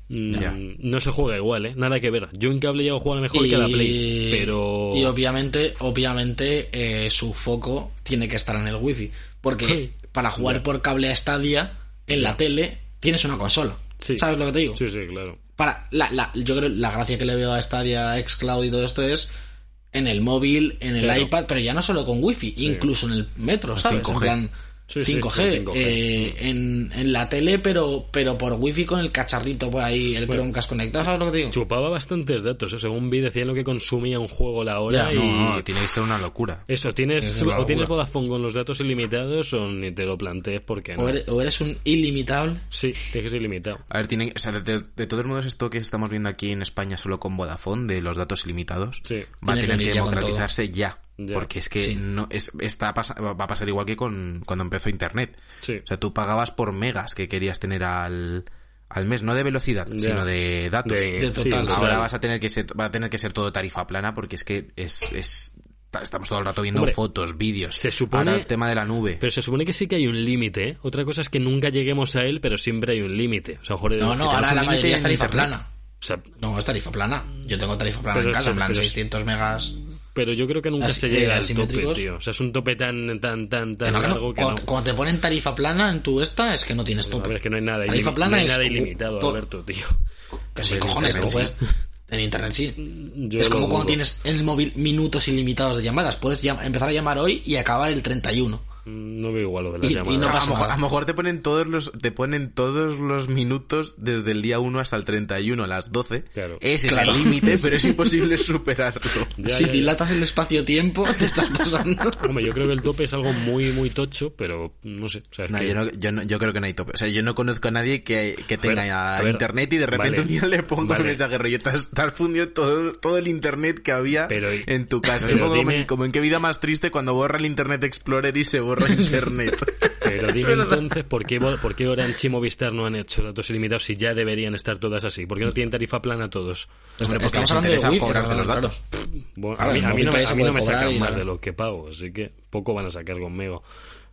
mm, no se juega igual, ¿eh? Nada que ver. Yo en cable llego a jugar mejor que la Play, pero... y obviamente obviamente eh, su foco tiene que estar en el wifi porque Sí. para jugar por cable a Stadia en la tele tienes una consola Sí. sabes lo que te digo Sí, sí, claro. para la, la- yo creo la gracia que le veo a Stadia xCloud y todo esto es en el móvil en el Claro. iPad pero ya no solo con wifi incluso en el metro sabes 5G. en plan Sí, sí, 5G, con 5G. eh, en, en la tele pero pero por wifi con el cacharrito por ahí el Chromecast conectado sabes lo que te digo Chupaba bastantes datos. Según vi, decían lo que consumía un juego la hora Ya, y... No, no, tiene que ser una locura. Eso, tienes, Es una o tienes. Vodafone con los datos ilimitados o ni te lo plantees porque no. o, eres, o eres un ilimitable Sí, tiene que ser ilimitado. A ver, tienen, o sea, de, de- de todos modos esto que estamos viendo aquí en España solo con Vodafone, de los datos ilimitados, Sí. va a tener que democratizarse ya. Porque es que Sí. no es, está va a pasar igual que con cuando empezó Internet. Sí. O sea, tú pagabas por megas que querías tener al, al mes, no de velocidad, sino de datos. De- De total. sí, Ahora vas a tener que ser, va a tener que ser todo tarifa plana porque es que es, es estamos todo el rato viendo Hombre, fotos, vídeos. se supone- Ahora el tema de la nube. Pero se supone que sí que hay un límite, ¿eh? Otra cosa es que nunca lleguemos a él, pero siempre hay un límite. O sea, mejor No, no, ahora la mayoría es tarifa plana. O sea, No, es tarifa plana. Yo tengo tarifa plana en casa, en plan pero es- 600 megas. Pero yo creo que nunca Así- se eh, llega al tope, tío. O sea, es un tope tan, tan, tan, tan no, no. largo que Cuando, no. cuando te ponen tarifa plana en tu esta, es que no tienes A tope. ver, es que no hay nada, Tarifa ilimi- plana no hay es nada ilimitado, to- Alberto, tío. Que sí, cojones, sí. puedes... En internet sí. Yo es como cuando tienes en el móvil minutos ilimitados de llamadas. Puedes llam- empezar a llamar hoy y acabar el 31. No veo igual lo de las Y- y llamadas. no a, pasa lo mejor, nada. a lo mejor te ponen todos los te ponen todos los minutos desde el día 1 hasta el 31 a las 12. Claro. Ese Claro. es el límite, pero es imposible superarlo. Ya, si ya, ya. dilatas el espacio-tiempo, te estás pasando. Hombre, yo creo que el tope es algo muy, muy tocho, pero no sé. O sea, es No, que- yo, no, yo, no- yo creo que no hay tope. O sea, yo no conozco a nadie que, que tenga ver, a a ver, internet y de repente vale, un día le ponga vale. un mensaje rollo. Te has, te has fundido todo, todo el internet que había Pero- en tu casa. Es pero un poco como, dime- en, como en qué vida más triste cuando borra el Internet Explorer y se borra internet. Pero dime entonces, ¿por qué, ¿por qué Orange y Movistar no han hecho datos ilimitados si ya deberían estar todas así? ¿Por qué no tienen tarifa plana todos? Hombre, porque Estamos les hablando de interesa Wii, cobrarte los datos. Bueno, a mí, a mí no, a mí no me cobrar sacan más nada. de lo que pago, así que poco van a sacar conmigo.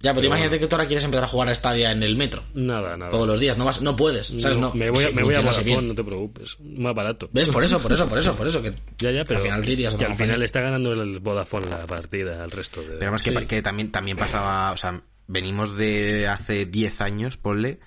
Ya, pero Pero imagínate que tú ahora quieres empezar a jugar a Stadia en el metro. Nada, nada. Todos los días. No, vas, no puedes. ¿sabes? No, No, me voy a, me voy a Vodafone, no te preocupes. Más barato. ¿Ves? Por eso, por eso, por eso, por eso. Que Ya, ya, pero al final te irías a que al final está ganando el Vodafone la partida al resto de... Pero además que, Sí. pa- que también, también pasaba, o sea, venimos de hace 10 años, ponle,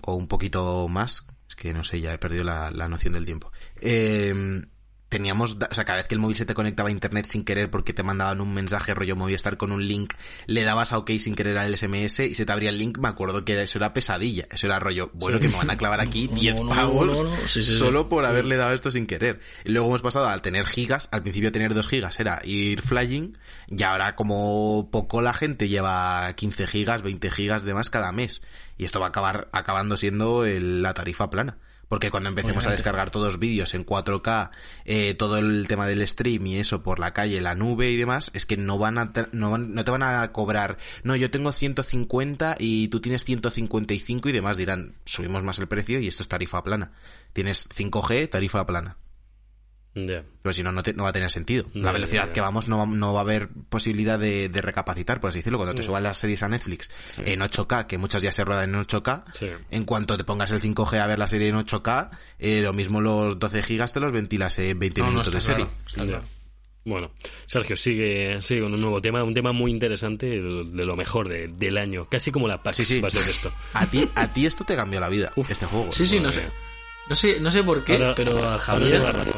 o un poquito más, es que no sé, ya he perdido la, la noción del tiempo. Eh, teníamos, o sea, cada vez que el móvil se te conectaba a internet sin querer porque te mandaban un mensaje rollo Movistar con un link, le dabas a OK sin querer al SMS y se te abría el link, me acuerdo que eso era pesadilla, eso era rollo, bueno, que me van a clavar aquí No, 10 no, no, pavos no, no, sí, sí, sí. solo por haberle dado esto sin querer. Y luego hemos pasado al tener gigas, al principio tener 2 gigas era ir flying, y ahora como poco la gente lleva 15 gigas, 20 gigas de más cada mes. Y esto va a acabar acabando siendo el- la tarifa plana. Porque cuando empecemos a descargar todos los vídeos en 4K, eh, todo el tema del stream y eso por la calle, la nube y demás, es que no van a, te- no, van- no te van a cobrar, no, yo tengo 150 y tú tienes 155 y demás dirán, subimos más el precio y esto es tarifa plana. Tienes 5G, tarifa plana. Ya. Pero si no, no, te- no va a tener sentido. La velocidad que vamos no va, no va a haber posibilidad de, de recapacitar, por así decirlo. Cuando te suban las series a Netflix en 8K, que muchas ya se ruedan en 8K, Sí. en cuanto te pongas el 5G a ver la serie en 8K, eh, lo mismo los 12 gigas te los ventilas en 20 No, no, minutos de serie. claro. Bueno, Sergio, sigue, sigue con un nuevo tema, un tema muy interesante, de lo mejor de- del año, casi como la PAX Sí, sí. va a ser esto. A ti, a ti esto te cambió la vida, Uf. este juego. Sí, sí, no sé. No sé, no sé por qué, Ahora- pero a Javier... razón.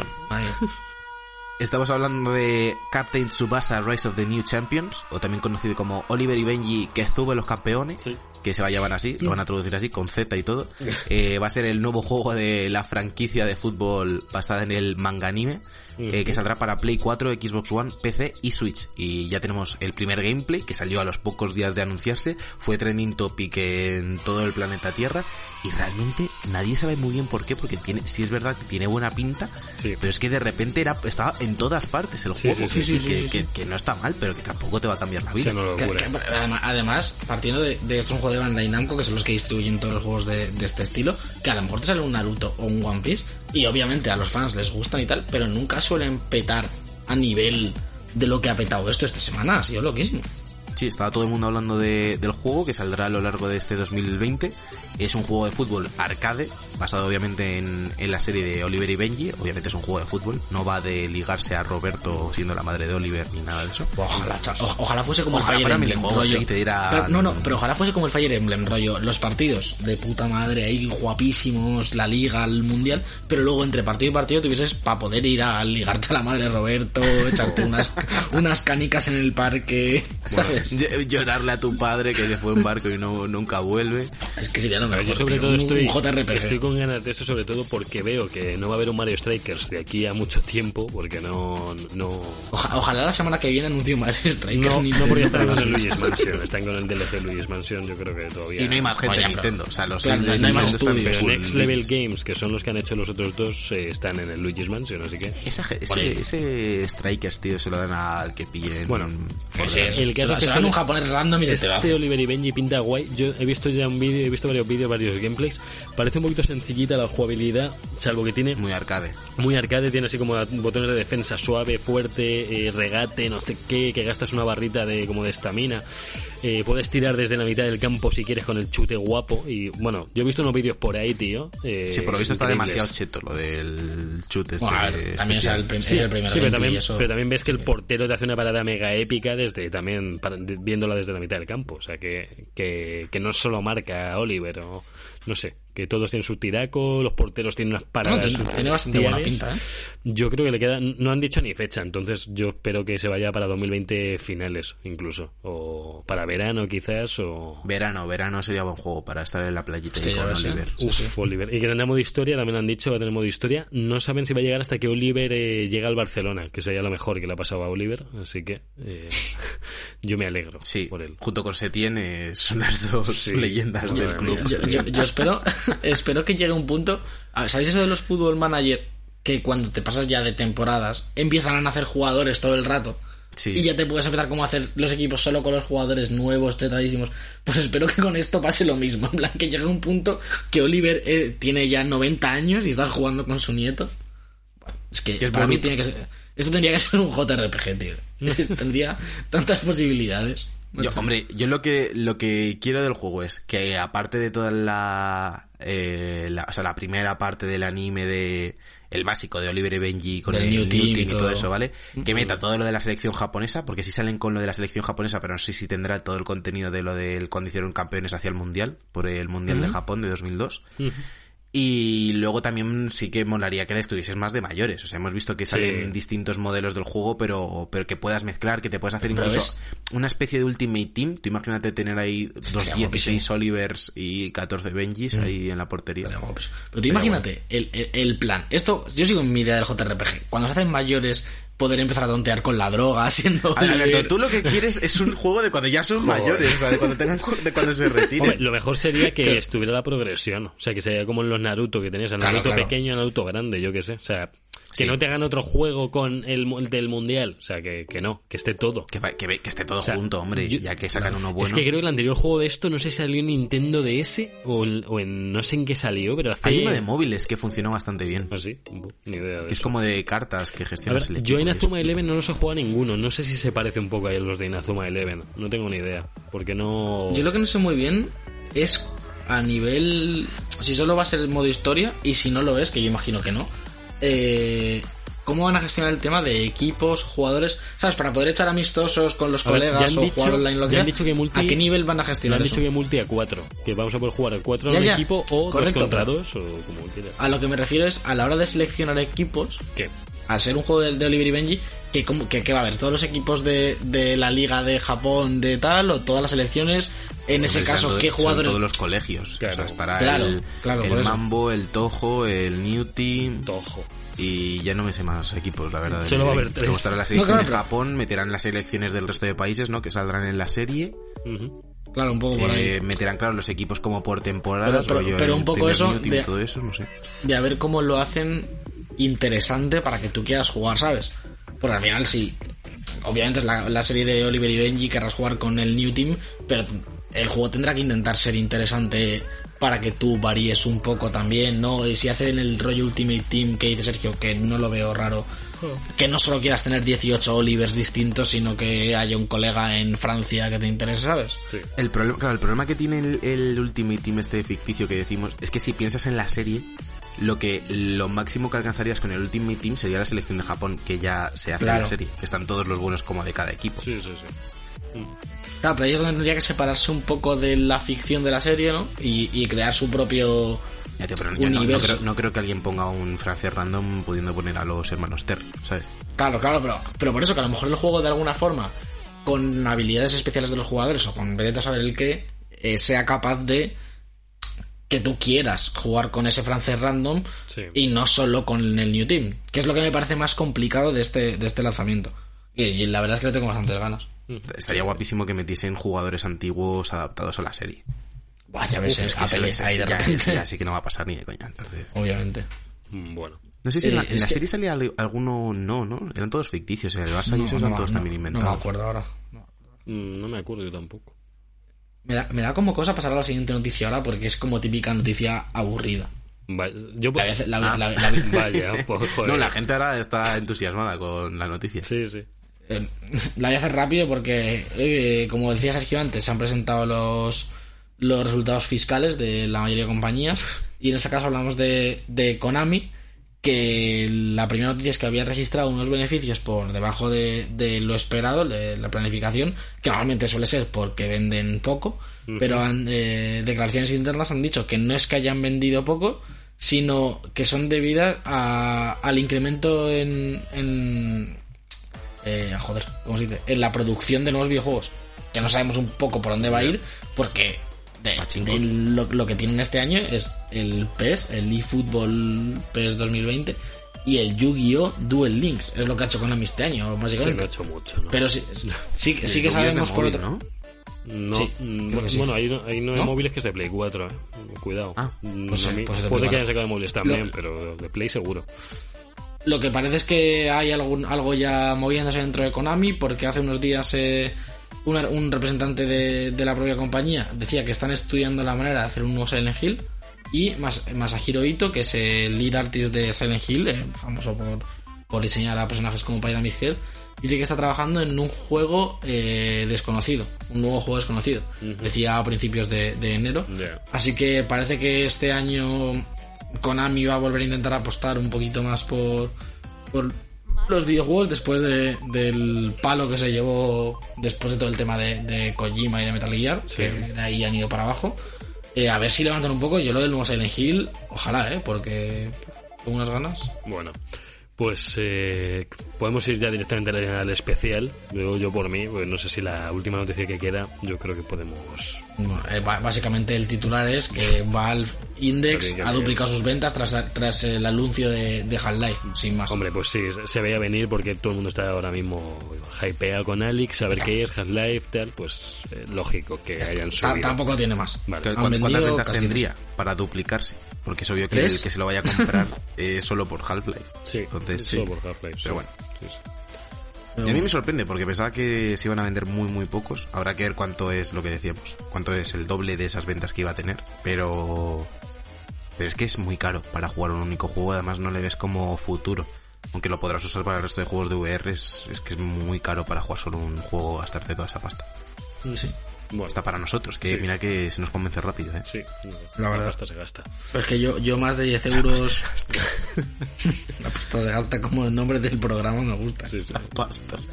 Estamos hablando de Captain Tsubasa Rise of the New Champions, o también conocido como Oliver y Benji que sube los campeones. Sí. que se va a llamar así, lo van a traducir así, con Z y todo. Eh, va a ser el nuevo juego de la franquicia de fútbol basada en el manga anime, eh, que saldrá para Play 4, Xbox One, PC y Switch. Y ya tenemos el primer gameplay que salió a los pocos días de anunciarse, fue trending topic en todo el planeta Tierra y realmente nadie sabe muy bien por qué, porque tiene, sí es verdad que tiene buena pinta, Sí. pero es que de repente era, estaba en todas partes el juego, sí, que, sí, sí, sí, que, sí, que- que no está mal, pero que tampoco te va a cambiar la vida. no Que- además, además, partiendo de, de esto es un juego de Bandai Namco, que son los que distribuyen todos los juegos de, de este estilo, que a lo mejor te sale un Naruto o un One Piece, y obviamente a los fans les gustan y tal, pero nunca suelen petar a nivel de lo que ha petado esto esta semana, ha sido loquísimo. Sí, estaba todo el mundo hablando de- del juego que saldrá a lo largo de este 2020. Es un juego de fútbol arcade, basado obviamente en, en la serie de Oliver y Benji. Obviamente es un juego de fútbol, no va de ligarse a Roberto siendo la madre de Oliver ni nada de eso. Ojalá, o- ojalá fuese como Ojalá el Fire Emblem, rollo. te Pero- no, no, pero ojalá fuese como el Fire Emblem, rollo. Los partidos de puta madre ahí guapísimos, la liga, el mundial, pero luego entre partido y partido tuvieses para poder ir a ligarte a la madre de Roberto, echarte unas, unas canicas en el parque. Llorarle a tu padre que se fue en barco y no nunca vuelve. Es que sería lo Yo sobre tío, todo estoy, un JRPG. estoy con ganas de esto sobre todo porque veo que no va a haber un Mario Strikers de aquí a mucho tiempo porque no no Oja- ojalá la semana que viene anuncie un Mario Strikers. no, ni- no porque están con el Luigi's Mansion, están con el DLC Luigi's Mansion, yo creo que todavía Y no hay más gente pero- Nintendo. O sea, los de no hay más estudios. pero full Next Level. Games, que son los que han hecho los otros dos, eh, están en el Luigi's Mansion, así que Esa ese, ese Strikers, tío, se lo dan al que pillen. Bueno, el se, caso es que se dan sale- un japonés random y se. Este Oliver y Benji pinta guay. Yo he visto ya un vídeo, he visto varios vídeos, varios gameplays. Parece un poquito sencillita la jugabilidad, salvo que tiene muy arcade. muy arcade, tiene así como botones de defensa suave, fuerte, eh, regate, no sé qué, que gastas una barrita de como de estamina. Eh, puedes tirar desde la mitad del campo si quieres con el chute guapo. Y bueno, yo he visto unos vídeos por ahí, tío. eh, Sí, por lo visto está demasiado cheto lo del chute. este Bueno, ver, también es el, prim- Sí, el primer sí, pero, también, eso. pero también ves que el portero te hace una parada mega épica desde también para- de- viéndola desde la mitad del campo. O sea, que, que, que no solo marca Oliver o no sé, que todos tienen su tiraco, los porteros tienen unas paradas. tiene, tiene bastante buena pinta, ¿eh? Yo creo que le queda, no han dicho ni fecha, entonces yo espero que se vaya para 2020 finales incluso, o para verano quizás, o... Verano, verano sería buen juego para estar en la playita Sí, y con ¿eh? Oliver. Uf, Oliver. Y que tendrá modo historia, también han dicho, va a tener modo historia. No saben si va a llegar hasta que Oliver eh, llega al Barcelona, que sería lo mejor que le ha pasado a Oliver. Así que eh, yo me alegro Sí, por él. junto con Setien eh, son las dos Sí. leyendas del club. mía. Yo, yo- yo espero, espero que llegue un punto. a ver, ¿Sabéis eso de los fútbol manager? Que cuando te pasas ya de temporadas, empiezan a nacer jugadores todo el rato. Sí. Y ya te puedes empezar como a hacer los equipos solo con los jugadores nuevos, chetadísimos. Pues espero que con esto pase lo mismo. En plan, que llegue un punto que Oliver eh, tiene ya 90 años y está jugando con su nieto. Es que es para mí tiene que ser. Esto tendría que ser un JRPG, tío. Tendría tantas posibilidades. Yo, hombre, yo lo que lo que quiero del juego es que aparte de toda la, eh, la- o sea, la primera parte del anime de el básico de Oliver y Benji con Del el New New Team y y todo eso, ¿vale? Que meta todo lo de la selección japonesa, porque si salen con lo de la selección japonesa, pero no sé si tendrá todo el contenido de lo del cuando hicieron campeones hacia el mundial, por el mundial de Japón de 2002. Y luego también sí que molaría que la estuvieses más de mayores. O sea, hemos visto que salen Sí. distintos modelos del juego, pero, pero que puedas mezclar, que te puedas hacer incluso ves- una especie de Ultimate Team. Tú imagínate tener ahí dos Estaría 16 Olivers y 14 Benjis ahí en la portería. Pero tú imagínate el, el- el plan. Esto, yo sigo en mi idea del JRPG. Cuando se hacen mayores, poder empezar a tontear con la droga, siendo. A ver, Alberto, tú lo que quieres es un juego de cuando ya son mayores, o sea, de cuando tengan de cuando se retiren. Hombre, lo mejor sería que estuviera la progresión. O sea, que sería como en los Naruto, que tenías Claro, Naruto claro. pequeño y el Naruto grande, yo qué sé. O sea, que Sí. no te hagan otro juego con el del mundial. O sea, que, que no, que esté todo. Que, que, esté todo O sea, junto, hombre, yo- ya que sacan uno bueno. Es que creo que el anterior juego de esto, no sé si salió en Nintendo DS o en, o en- no sé en qué salió, pero hace... Hay uno de móviles que funcionó bastante bien. ¿Ah, sí? Ni idea de Que es como de cartas que A ver, gestionas el equipo. yo a y eso. Inazuma Eleven no los he jugado a ninguno. No sé si se parece un poco a los de Inazuma Eleven. No tengo ni idea. Porque no... Yo lo que no sé muy bien es a nivel. Si solo va a ser el modo historia, y si no lo es, que yo imagino que no. Eh, ¿Cómo van a gestionar el tema de equipos, jugadores? ¿Sabes? Para poder echar amistosos con los A colegas o dicho- jugar online lo que ya han sea, dicho que multi- ¿A qué nivel van a gestionar han eso? dicho que multi a 4. Que vamos a poder jugar a 4 Ya, en equipo o Correcto, dos contra pero- dos o como quieras. A lo que me refiero es a la hora de seleccionar equipos. ¿Qué? Al ser un juego de, de Oliver y Benji, que, como- que, que va a haber todos los equipos de, de la liga de Japón de tal, o todas las selecciones, en ese caso, ¿qué jugadores? todos los colegios. Claro. O sea, estará Claro, el, claro, el. Mambo, el Tojo, el New Team. Tojo. Y ya no me sé más equipos, la verdad. Solo va a haber tres. estará la No, selección claro, de Japón, meterán las selecciones del resto de países, ¿no? Que saldrán en la serie. Claro, un poco por ahí. Eh, meterán, claro, los equipos como por temporadas. Pero- pero- pero un poco eso de- todo eso, no sé. de a ver cómo lo hacen interesante para que tú quieras jugar, ¿sabes? Porque al final sí, obviamente es la, la serie de Oliver y Benji, querrás jugar con el New Team, pero el juego tendrá que intentar ser interesante para que tú varíes un poco también, ¿no? Y si hacen el rollo Ultimate Team que dice Sergio, que no lo veo raro, que no solo quieras tener 18 Olivers distintos, sino que haya un colega en Francia que te interese, ¿sabes? Sí. El problema, claro, el problema que tiene el, el Ultimate Team este ficticio que decimos es que si piensas en la serie, lo que lo máximo que alcanzarías con el Ultimate Team sería la selección de Japón, que ya se hace en Claro. la serie. Están todos los buenos como de cada equipo. Sí, sí, sí. Claro, pero ahí es donde tendría que separarse un poco de la ficción de la serie, ¿no? Y, y crear su propio... Ya, tío, pero yo no, no Universo. creo, no creo que alguien ponga un francés random pudiendo poner a los hermanos Ter, ¿sabes? Claro, claro, pero, pero por eso que a lo mejor el juego de alguna forma, con habilidades especiales de los jugadores o con vete a saber el qué, eh, sea capaz de que tú quieras jugar con ese francés random Sí. y no solo con el New Team, que es lo que me parece más complicado de este, de este lanzamiento. Y, y la verdad es que le tengo bastantes ganas. Estaría guapísimo que metiesen jugadores antiguos adaptados a la serie. Vaya, ves, es Que Apple es- ahí de repente. ya sí que no va a pasar ni de coña. Entonces. Obviamente. Mm, Bueno. No sé si en la, Eh, en es la que- serie salía al- alguno, no, ¿no? Eran todos ficticios. En el Barça y esos No, eran no, todos no, también No inventados. me acuerdo ahora. No. Mm, No me acuerdo yo tampoco. Me da, me da como cosa pasar a la siguiente noticia ahora porque es como típica noticia aburrida. Vaya, yo, La, vez- la- Ah. la- la- Vaya, pues, joder. No, la gente ahora está entusiasmada con la noticia. Sí, sí. Eh, la voy a hacer rápido porque, eh, como decía Sergio antes, se han presentado los, los resultados fiscales de la mayoría de compañías. Y en este caso hablamos de, de Konami, que la primera noticia es que había registrado unos beneficios por debajo de, de lo esperado, de la planificación, que normalmente suele ser porque venden poco, pero han, eh, declaraciones internas han dicho que no es que hayan vendido poco, sino que son debidas a- al incremento en, en eh, joder, ¿cómo se dice? En la producción de nuevos videojuegos. Que no sabemos un poco por dónde va a ir, porque de, lo, lo que tienen este año es el PES, el eFootball PES 2020 y el Yu-Gi-Oh! Duel Links. Es lo que ha hecho Konami este año, Sí, básicamente. lo he hecho mucho, ¿no? Pero sí, sí, que- sí que sabemos por otro... ¿no? No, Sí, mm, sí. bueno, hay, no- hay no ¿No? móviles que es de Play 4, eh. Cuidado. Ah, Mm, pues a sí, pues es de puede que 4. hayan sacado de móviles también, Lo- pero de Play seguro. Lo que parece es que hay algún, algo ya moviéndose dentro de Konami, porque hace unos días eh, una- un representante de, de la propia compañía decía que están estudiando la manera de hacer un nuevo Silent Hill. Y Mas- Masahiro Ito, que es el lead artist de Silent Hill, eh, famoso por, por diseñar a personajes como Pyramid Head, dice que está trabajando en un juego eh, desconocido, un nuevo juego desconocido. Decía a principios de, de enero. Así que parece que este año Konami va a volver a intentar apostar un poquito más por, por los videojuegos después de- del palo que se llevó después de todo el tema de, de Kojima y de Metal Gear, que de ahí han ido para abajo. Eh, a ver si levantan un poco. Yo lo del nuevo Silent Hill, ojalá, ¿eh? Porque tengo unas ganas. Bueno, pues eh, podemos ir ya directamente al, al especial. Yo, yo por mí, pues no sé si la última noticia que queda, yo creo que podemos. Eh, básicamente el titular es que Valve Index ha duplicado sus ventas tras, tras el anuncio de, de Half-Life, sin más. Hombre, pues sí, se- veía venir porque todo el mundo está ahora mismo hypeado con Alex, a ver qué es, Half-Life, tal, pues eh, lógico que hayan subido. tampoco tiene más. Vale. ¿Cu- Han ¿Cuántas ventas tendría para duplicarse? Porque es obvio que ¿Tres? el que se lo vaya a comprar es solo por Half-Life. Sí, Entonces, solo sí. por Half-Life. sí. Pero bueno. Sí, sí. Pero Y a mí me sorprende porque pensaba que se iban a vender muy muy pocos. Habrá que ver cuánto es lo que decíamos, cuánto es el doble de esas ventas que iba a tener. Pero pero es que es muy caro para jugar un único juego. Además no le ves como futuro. Aunque lo podrás usar para el resto de juegos de VR, es, es que es muy caro para jugar solo un juego gastarte toda esa pasta. Sí. Bueno, Hasta para nosotros, que Sí. mira que se nos convence rápido, ¿eh? sí, no, La verdad. gasta se gasta. Pero es que yo, yo más de 10 euros. La pasta de gasta como el nombre del programa me gusta. Sí, sí. Pastas.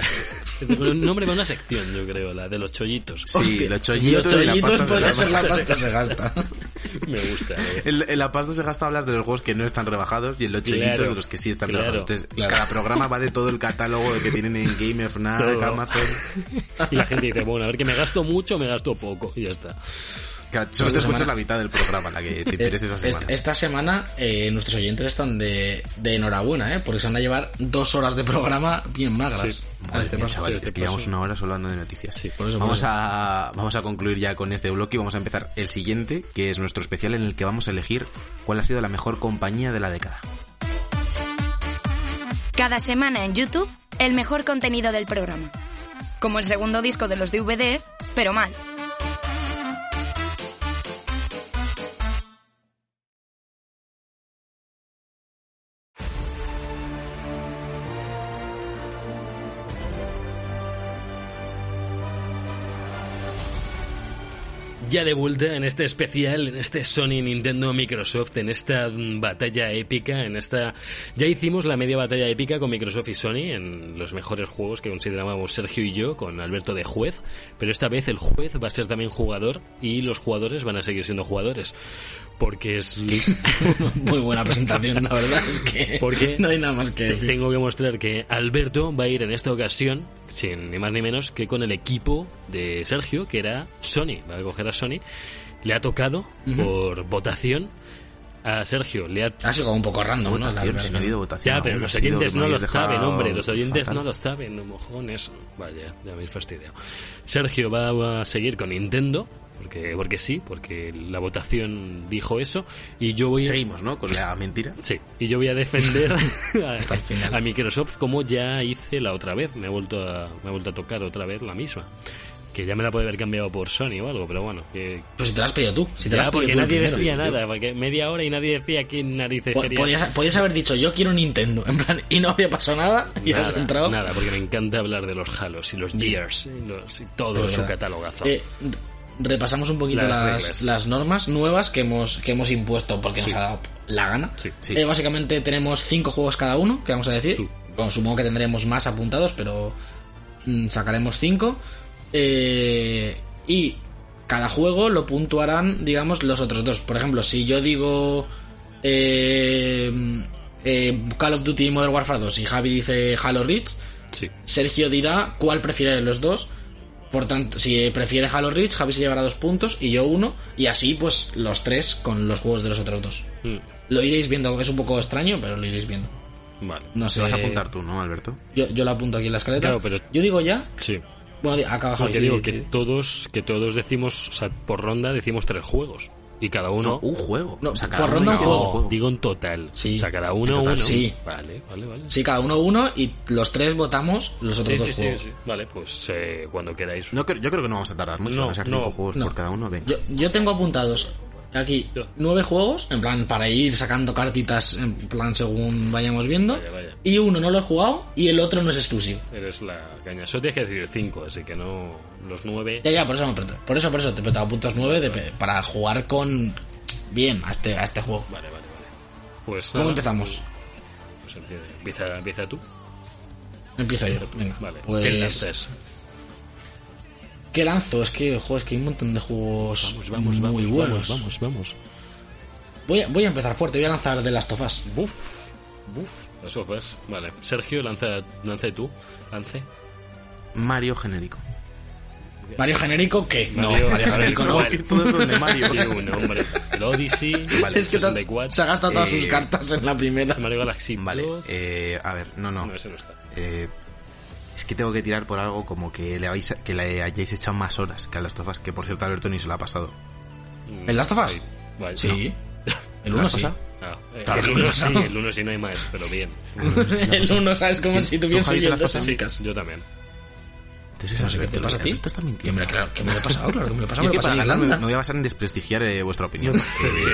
Un nombre para una sección, yo creo, la de los chollitos. Sí, los chollitos, Los y la chollitos pasta se podría gasta. ser la pasta se gasta. Me gusta. eh. En, en la pasta se gasta hablas de los juegos que no están rebajados y en los Claro, de los que sí están claro, rebajados. Entonces, claro. cada programa va de todo el catálogo que tienen en Game of Todo. Amazon. Y la gente dice, bueno, a ver que me gasto mucho me gasto poco. Y ya está. Claro, solo te Esta escuchas semana- la mitad del programa, la que te interesa esa Est- semana. Esta semana eh, nuestros oyentes están de, de enhorabuena, ¿eh? porque se van a llevar dos horas de programa bien magras. Sí. Madre este mía, paso. chaval, sí, es que llevamos paso. una hora solo hablando de noticias. Sí, por eso, por vamos eso. a vamos a concluir ya con este bloque y vamos a empezar el siguiente, que es nuestro especial en el que vamos a elegir cuál ha sido la mejor compañía de la década. Cada semana en YouTube, el mejor contenido del programa. Como el segundo disco de los DVDs, pero mal. Ya de vuelta en este especial, en este Sony, Nintendo, Microsoft, en esta mm, batalla épica, en esta... Ya hicimos la media batalla épica con Microsoft y Sony en los mejores juegos que considerábamos Sergio y yo, con Alberto de juez, pero esta vez el juez va a ser también jugador y los jugadores van a seguir siendo jugadores. Porque es... Muy buena presentación, la verdad. Es que Porque no hay nada más que decir. Tengo que mostrar que Alberto va a ir en esta ocasión, sin ni más ni menos, que con el equipo de Sergio, que era Sony. Va a coger a Sony. Le ha tocado, por votación, a Sergio. Le ha... Ha sido como un poco random, ¿no? Verdad. si no ha habido votación. Ya, pero aún, los ha oyentes no lo saben, hombre. Los oyentes fatal. no lo saben, no mojones. Vaya, ya me habéis fastidiado. Sergio va a seguir con Nintendo, porque, porque sí, porque la votación dijo eso. Y yo voy a... Seguimos, ¿no? Con la mentira. Sí, y yo voy a defender a, Hasta el final. a Microsoft como ya hice la otra vez. Me he vuelto a, me he vuelto a tocar otra vez la misma. Que ya me la puede haber cambiado por Sony o algo, pero bueno. Que, Pues si te lo has pedido tú. Si te lo ya, has pedido porque tú el nadie primero. decía yo- nada, porque media hora y nadie decía quién narices. Podías, podías haber dicho, yo quiero Nintendo, en plan, y no había pasado nada, y has Nada, entrado. nada, porque me encanta hablar de los Halos y los Gears y, los- y todo Es su verdad. catalogazo. Eh, repasamos un poquito Las las, reglas. las normas nuevas que hemos, que hemos impuesto porque nos ha dado la gana. Sí, sí. Eh, básicamente tenemos cinco juegos cada uno, que vamos a decir. Bueno, supongo que tendremos más apuntados, pero mm, sacaremos cinco. Eh, y cada juego lo puntuarán, digamos, los otros dos. Por ejemplo, si yo digo eh, eh, Call of Duty Modern Warfare 2 y Javi dice Halo Reach, sí. Sergio dirá cuál prefiere de los dos. Por tanto, si prefiere Halo Reach, Javi se llevará dos puntos y yo uno. Y así, pues, los tres con los juegos de los otros dos. Mm, Lo iréis viendo, es un poco extraño, pero lo iréis viendo. Vale. No Te sé. vas a apuntar tú, ¿no, Alberto? Yo, yo lo apunto aquí en la escaleta. Claro, pero- Yo digo ya. Sí. Bueno, di- acaba Javi. Porque sí, digo sí, que sí. todos, que todos decimos, o sea, por ronda decimos tres juegos. Y cada uno... un juego. No, O sea, por cada ronda uno un juego. Digo en total. Sí. O sea, cada uno total, uno. sí. Vale, vale, vale. Sí, cada uno uno y los tres votamos los otros Sí, dos sí, sí, juegos. sí. Vale, pues eh, cuando queráis. No, yo creo que no vamos a tardar mucho. No, van a ser no, cinco juegos no. por cada uno. Venga. Yo, yo tengo apuntados aquí nueve juegos, en plan, para ir sacando cartitas, en plan, según vayamos viendo. Vaya, vaya. Y uno no lo he jugado y el otro no es exclusivo. Eres la caña. Solo tienes que decir cinco, así que no los nueve. Ya, ya, por eso, por eso, por eso te he puntos nueve de para jugar con bien a este, a este juego. Vale, vale, vale. Pues ¿Cómo nada, empezamos? Pues empieza, empieza, empieza tú. Empiezo yo. Venga, Vale. pues, ¿Qué lanzas? ¿Qué lanzo? Es que, joder, es que hay un montón de juegos muy buenos. vamos, vamos. Voy, a, voy a empezar fuerte, voy a lanzar de las tofas. Buf, buf. Eso pues. Vale. Sergio, lanza, lance tú. Lance. Mario genérico. Mario genérico, ¿qué? no, Mario Mario genérico no. Vale. Todos son de Mario. Y uno, hombre. El Odyssey. Vale, es que te has- 64. se ha gastado todas sus Eh, cartas en la primera. Mario Galaxy Vale, 2. eh, a ver, no, no. No, ese no está. Eh, es que tengo que tirar por algo como que le, habéis, que le hayáis echado más horas que a las tofas, que por cierto Alberto ni se lo ha pasado. ¿En Last of Us? Vale, Sí. El ¿Te uno lo has sí. pasado? no. Ah, eh, Claro el que me lo 1 he sí, el 1 sí no hay más, pero bien. el uno, ¿sabes? Como ¿Quién- si tuviese Javi, te la has dos pasado? Sí, yo también. Entonces, No sé qué te pasa a ti. Alberto está Que mintiendo. me, claro, que me lo he pasado, claro que me lo he pasado. Me lo he para pasado me, me voy a basar en desprestigiar eh, vuestra opinión.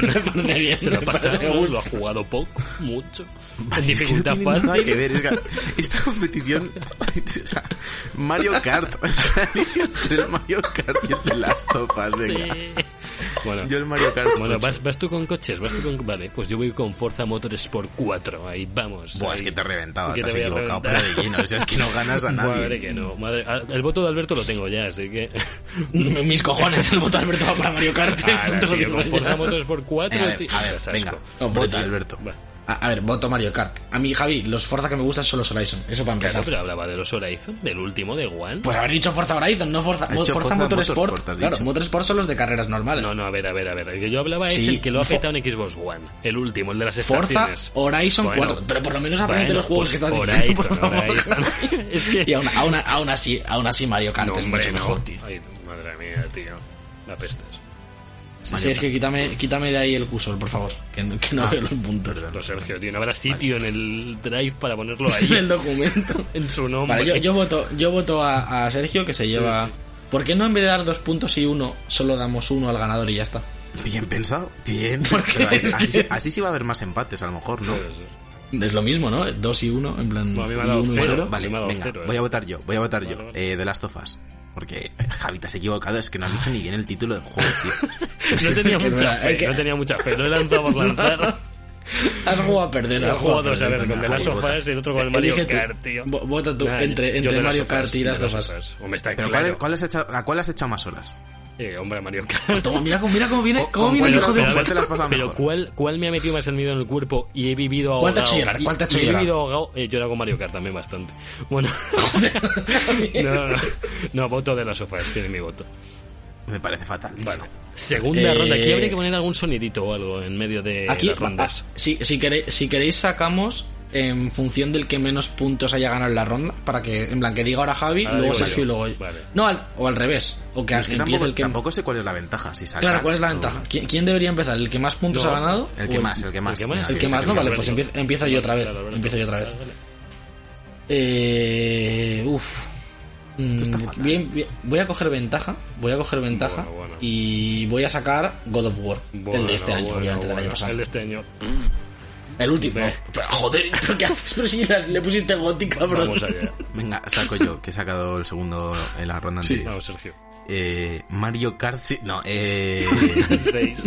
Me parece bien, Se lo ha parece- pasado, lo ha jugado poco, mucho. Vale, es que no tiene nada que ver. es que esta competición. o sea, Mario Kart. O sea, el Mario Kart y el de las tofas. Venga. Sí. Bueno, Yo el Mario Kart. bueno. ¿vas, vas tú con coches, vas tú con... Vale, pues yo voy con Forza Motorsport 4, ahí vamos. Buah, ahí. es que te he reventado, Que te has equivocado, pero de lleno. O sea, es que no ganas a nadie. Madre que no, madre- El voto de Alberto lo tengo ya, así que... Mis cojones, el botón Alberto va para Mario Kart. Ah, te lo tío, digo con. Forza Motorsport 4, Venga, a ver, a ver, venga, vota, tío. Alberto. Va. A, a ver, voto Mario Kart. A mí, Javi, los Forza que me gustan son los Horizon. Eso para Claro, empezar. pero hablaba de los Horizon, del último, de One. Pues haber dicho Forza Horizon, no Forza, Forza Forza Motorsport. Motorsport, has claro. Motorsport son los de carreras normales. No, no, a ver, a ver, a ver. El que yo hablaba es el que lo ha petado en Xbox One. El último, el de las Forza estaciones. Horizon Bueno, 4. Pero por lo menos aprende bueno, los juegos pues que estás Horizon, diciendo. por favor, Horizon. Javi. Es que- Y aún, aún, aún así, aún así Mario Kart No, es hombre, mucho no. mejor, tío. Ay, madre mía, tío. La pestes. Sí, es que quítame, quítame de ahí el cursor, por favor. Que, no- que no Ah, veo los puntos. Pero Sergio, tío, no habrá sitio en el drive para ponerlo En el ahí. documento. en su nombre. Vale, yo, yo voto, yo voto a, a Sergio que se lleva. sí. ¿Por qué no en vez de dar dos puntos y uno, solo damos uno al ganador y ya está? Bien pensado, bien. Así, así- sí va a haber más empates, a lo mejor, ¿no? Es lo mismo, ¿no? Dos y uno, en plan. No, a mí me ha dado uno y cero. cero. Vale, me ha dado venga, cero, eh. voy a votar yo, voy a votar Vale, yo. vale. Eh, de Last of Us. Porque eh, Javi, te has equivocado, es que no has dicho ni bien el título del juego, tío. No tenía mucha fe, que- no tenía mucha fe. Lo he lanzado por lanzar. Has jugado a perder, has jugado jugado dos, a ver, con The Last of Vota. Us y el otro con el Mario tú. Kart, tío. Vo- Vota tú, Nah, entre, entre Mario Kart y Last of Us. Pero claro. ¿cuál, cuál has echado- ¿a cuál has echado más horas? Eh, hombre, Mario Kart. Toma, mira, cómo- mira cómo viene, ¿Con- cómo con viene el cuál hijo de... cuál te la pasado Pero? ¿cuál, ¿cuál me ha metido más el miedo en el cuerpo y he vivido ahogado? ¿Cuál te ha hecho llorar? ¿Cuál te ha hecho y he llorar? vivido ahogado. Eh, yo era con Mario Kart también bastante. Bueno. no, no, no, voto de las sofás, tiene mi voto. Me parece fatal. Vale. Segunda Eh, ronda. Aquí habría que poner algún sonidito o algo en medio de Aquí, las rondas. ah, si, si, queréis, si queréis sacamos en función del que menos puntos haya ganado en la ronda, para que, en plan, que diga ahora Javi, Ahora luego Sergio yo. y luego yo. Vale. No, al- o al revés. O que es que empiece tampoco, el que... tampoco sé cuál es la ventaja. Si Claro, ¿cuál es la o- ventaja? ¿Quién, quién debería empezar? ¿El que más puntos No, ha ganado? El ¿O que más, el que más. El que más, El que ¿no? Vale, pues empiezo, empiezo yo otra vez. Empiezo yo otra vez. Eh, uf. Mm, bien, bien. voy a coger ventaja, voy a coger ventaja Bueno, bueno. y voy a sacar God of War, el de este año, bueno, obviamente, del año pasado. El de este año. El último. Ve. Pero, joder, ¿pero qué haces? Pero si le pusiste goti, cabrón. Vamos allá. Venga, saco yo, que he sacado el segundo en la ronda Sí. anterior. Vamos, Sergio. Eh, Mario Kart... sí- No, eh... Seis.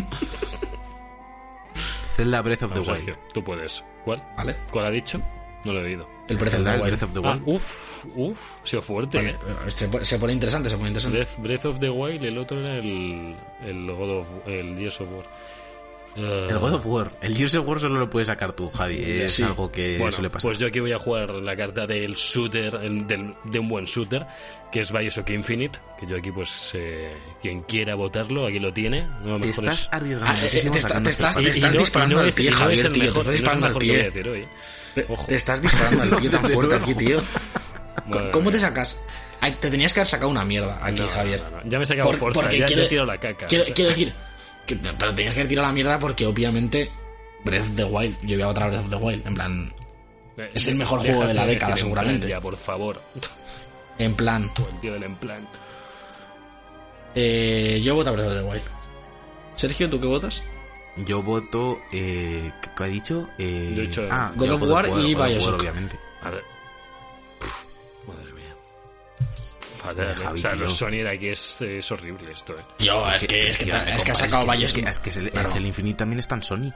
Zelda Breath of the Vamos, Wild. Sergio. Tú puedes. ¿Cuál? Vale. ¿Cuál ha dicho? No lo he oído. El Breath of Zelda the Wild. Breath of the Ah, Wild. uf, uf. Ha sido fuerte, Vale, ¿eh? se, pone, se pone interesante, se pone interesante. Breath, Breath of the Wild el otro era el, el God of el Gears of War. Eh, El God of War. El Gears of War solo lo puedes sacar tú, Javi. Es Sí. algo que bueno, suele pasar. pues yo aquí voy a jugar la carta del shooter, el- del- de un buen shooter, que es Bioshock Infinite, que yo aquí pues eh, quien quiera votarlo, aquí lo tiene. No, Te estás es- arriesgando Ah, eh, muchísimo te está- sacando te estás- estás disparando al pie, Javier, tío, te estás disparando al pie. Te- estás disparando al pie tan fuerte aquí, tío. ¿Cómo te sacas? Te tenías que haber sacado una mierda aquí, No, Javier. no, no, Ya me he sacado Por- fuerza, porque ya quiere- te he tirado la caca. Quiero, O sea, quiero decir, que, pero tenías que haber tirado la mierda porque obviamente Breath of the Wild, yo voy a otra Breath of the Wild, en plan, eh, es el mejor juego de la década, seguramente. Ya, por favor. en plan, O el tío del en plan. eh, yo voto a Breath of the Wild. Sergio, ¿tú qué votas? Yo voto... Eh, ¿Qué ha dicho? Eh, Yo he dicho ah, God of War y God of War, Bioshock. obviamente. A ver. Fatal. Javi, o sea, tío. los Sony aquí es, es horrible esto, eh. Yo, es que, es que, Tío, me es que ha sacado que- varios Es que, es que el, Claro. el Infinite también está en Sony.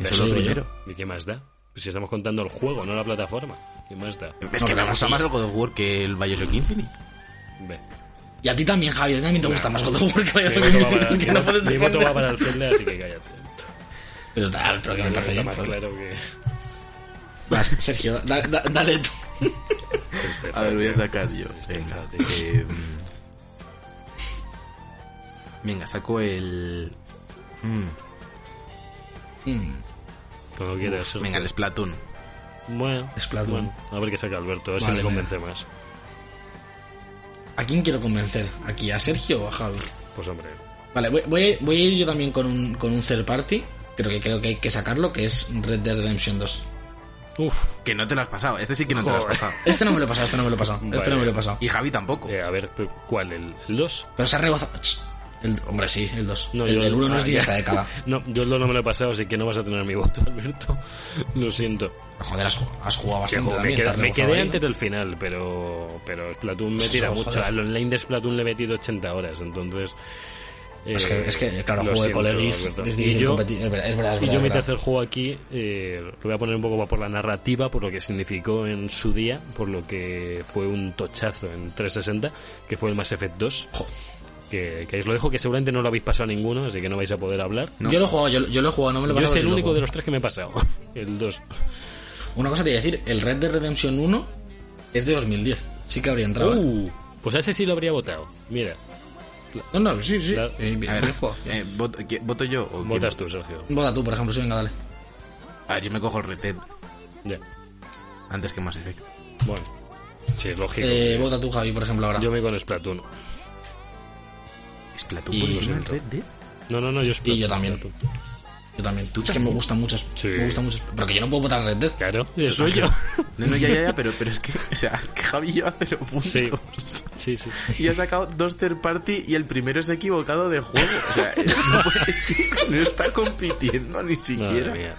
Eso es lo primero. ¿Y qué más da? Pues si estamos contando el juego, no la plataforma. ¿Qué más da? Es No, que me pero gusta sí. más el God of War que el Bioshock Infinite. Ve. Y a ti también, Javi, a ti también te gusta más God of War que Mi Bioshock Infinite, es que no puedes mi voto va para el Zelda, así que cállate. Pero está, pero que me parece bien. más claro que... Vas, Sergio, da- da- dale tú. A ver, voy a sacar yo. Venga. eh, venga, saco el... mm, Mm, Cuando quieras, Sergio. venga, el Splatoon. Bueno, Splatoon. bueno, a ver qué saca Alberto, a ver si me convence más. ¿A quién quiero convencer? ¿Aquí? ¿A Sergio o a Javi? Pues hombre, Vale, voy, voy, a- voy a ir yo también con un, con un third party, pero que creo que hay que sacarlo, que es Red Dead Redemption 2. Uff, Que no te lo has pasado. Este sí que no te lo has Joder. pasado. Este no me lo he pasado, este no me lo he pasado, este Vale. no me lo he pasado. Y Javi tampoco. eh, a ver, ¿cuál? ¿El 2? Pero se ha rebozado... El, hombre, sí, el 2. No, el, yo- el 1 no es de esta década. No, yo el 2 no me lo he pasado, así que no vas a tener mi voto, Alberto. Lo siento. Joder, has, has jugado bastante jo, me quedé, me quedé ahí. antes del final, pero pero Splatoon me tira eso, mucho. joder. Al online de Splatoon le he metido 80 horas, entonces Es que, Eh, es que, claro, juego de colegis es Y yo- competir. Es verdad, es verdad. Y yo verdad, mi es verdad. tercer juego aquí eh, lo voy a poner un poco por la narrativa, por lo que significó en su día, por lo que fue un tochazo en 360, que fue el Mass Effect 2. Que, que os lo dejo, que seguramente no lo habéis pasado ninguno, así que no vais a poder hablar. No. Yo lo he jugado, yo, yo lo he jugado, no me lo he Yo pasado. es el único de los tres que me he pasado, el 2. Una cosa te iba a decir, el Red Dead Redemption 1 es de 2010. Sí que habría entrado. ¿eh? Uh, pues a ese sí lo habría votado. Mira, No, no, sí, sí. Eh, A ver, eh, ¿voto, ¿quién- ¿voto yo o votas vota? tú, Sergio. Vota tú, por ejemplo, sí, venga, dale. Ah, yo me cojo el Red Dead Ya, antes que Mass Effect. bueno. Sí, es lógico. Eh, vota tú, Javi, por ejemplo, ahora. Yo me voy con Splatoon. Splatoon Y- por del siento. Red Dead. No, no, no, yo Splatoon. Y yo también. Splatoon. Yo también. ¿Tú es que me gustan mucho. Sí. Me gusta mucho. Pero que yo no puedo votar Red Dead. Claro, eso yo. No, no, ya, ya, ya, pero, pero es que, o sea, que Javi lleva cero puntos. Sí. Sí, sí. Y ha sacado dos third party y el primero se ha equivocado de juego. O sea, es, no es que no está compitiendo ni Madre siquiera. mía.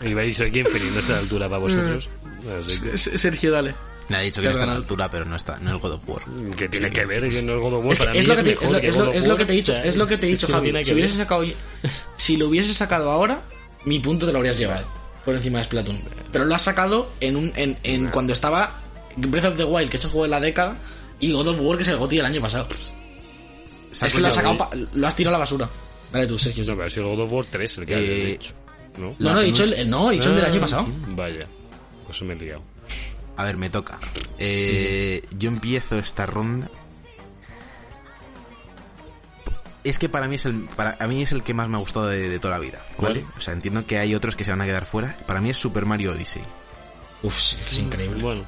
Y vais aquí Infinite no está a la altura para vosotros. Así que, Sergio, dale. Le ha dicho que no está a la altura, pero no está, no es God of War. que tiene que ver que no es God of War. Es, Para mí es lo que te, es mejor lo, que lo- lo te he dicho, O sea, es lo que te he dicho, no Javi. Si hubiese sacado, si lo hubiese sacado ahora, mi punto te lo habrías llevado por encima de Splatoon. Pero lo has sacado en un, en, en cuando estaba Breath of the Wild, que es el juego de la década, y God of War, que es el GOTY del año pasado. Es que lo has sacado, pa- lo has tirado a la basura. Dale tú, Sergio. No, pero ha sido el God of War 3 el que Eh, dicho. ¿No? No, no, he dicho el, el- no, he dicho el del año Ah, pasado. Vaya, pues me he liado. A ver, me toca. Eh, Yo empiezo esta ronda. Es que para mí es el para a mí es el que más me ha gustado de, de toda la vida, ¿vale? ¿Cuál? O sea, entiendo que hay otros que se van a quedar fuera. Para mí es Super Mario Odyssey. Uf, sí, es increíble. Bueno,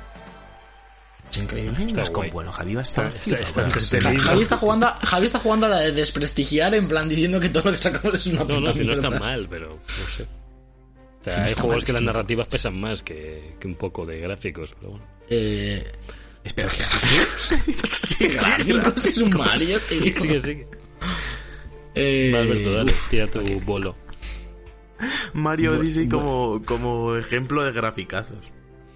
Es increíble. Con guay. bueno, Javi va a estar Está- está- está flipado. entretenido. Javi está jugando, a- Javi está jugando a la de desprestigiar en plan diciendo que todo lo que sacamos es una no, puta no, si no está mal, pero no sé. O sea, Sí, hay juegos que las narrativas pesan más que, que un poco de gráficos, pero bueno. Eh, Espera, ¿Qué gráficos es un Mario, tío? Sigue, sigue. Eh, Alberto, dale, tira tu bolo. Mario Odyssey como, como ejemplo de graficazos.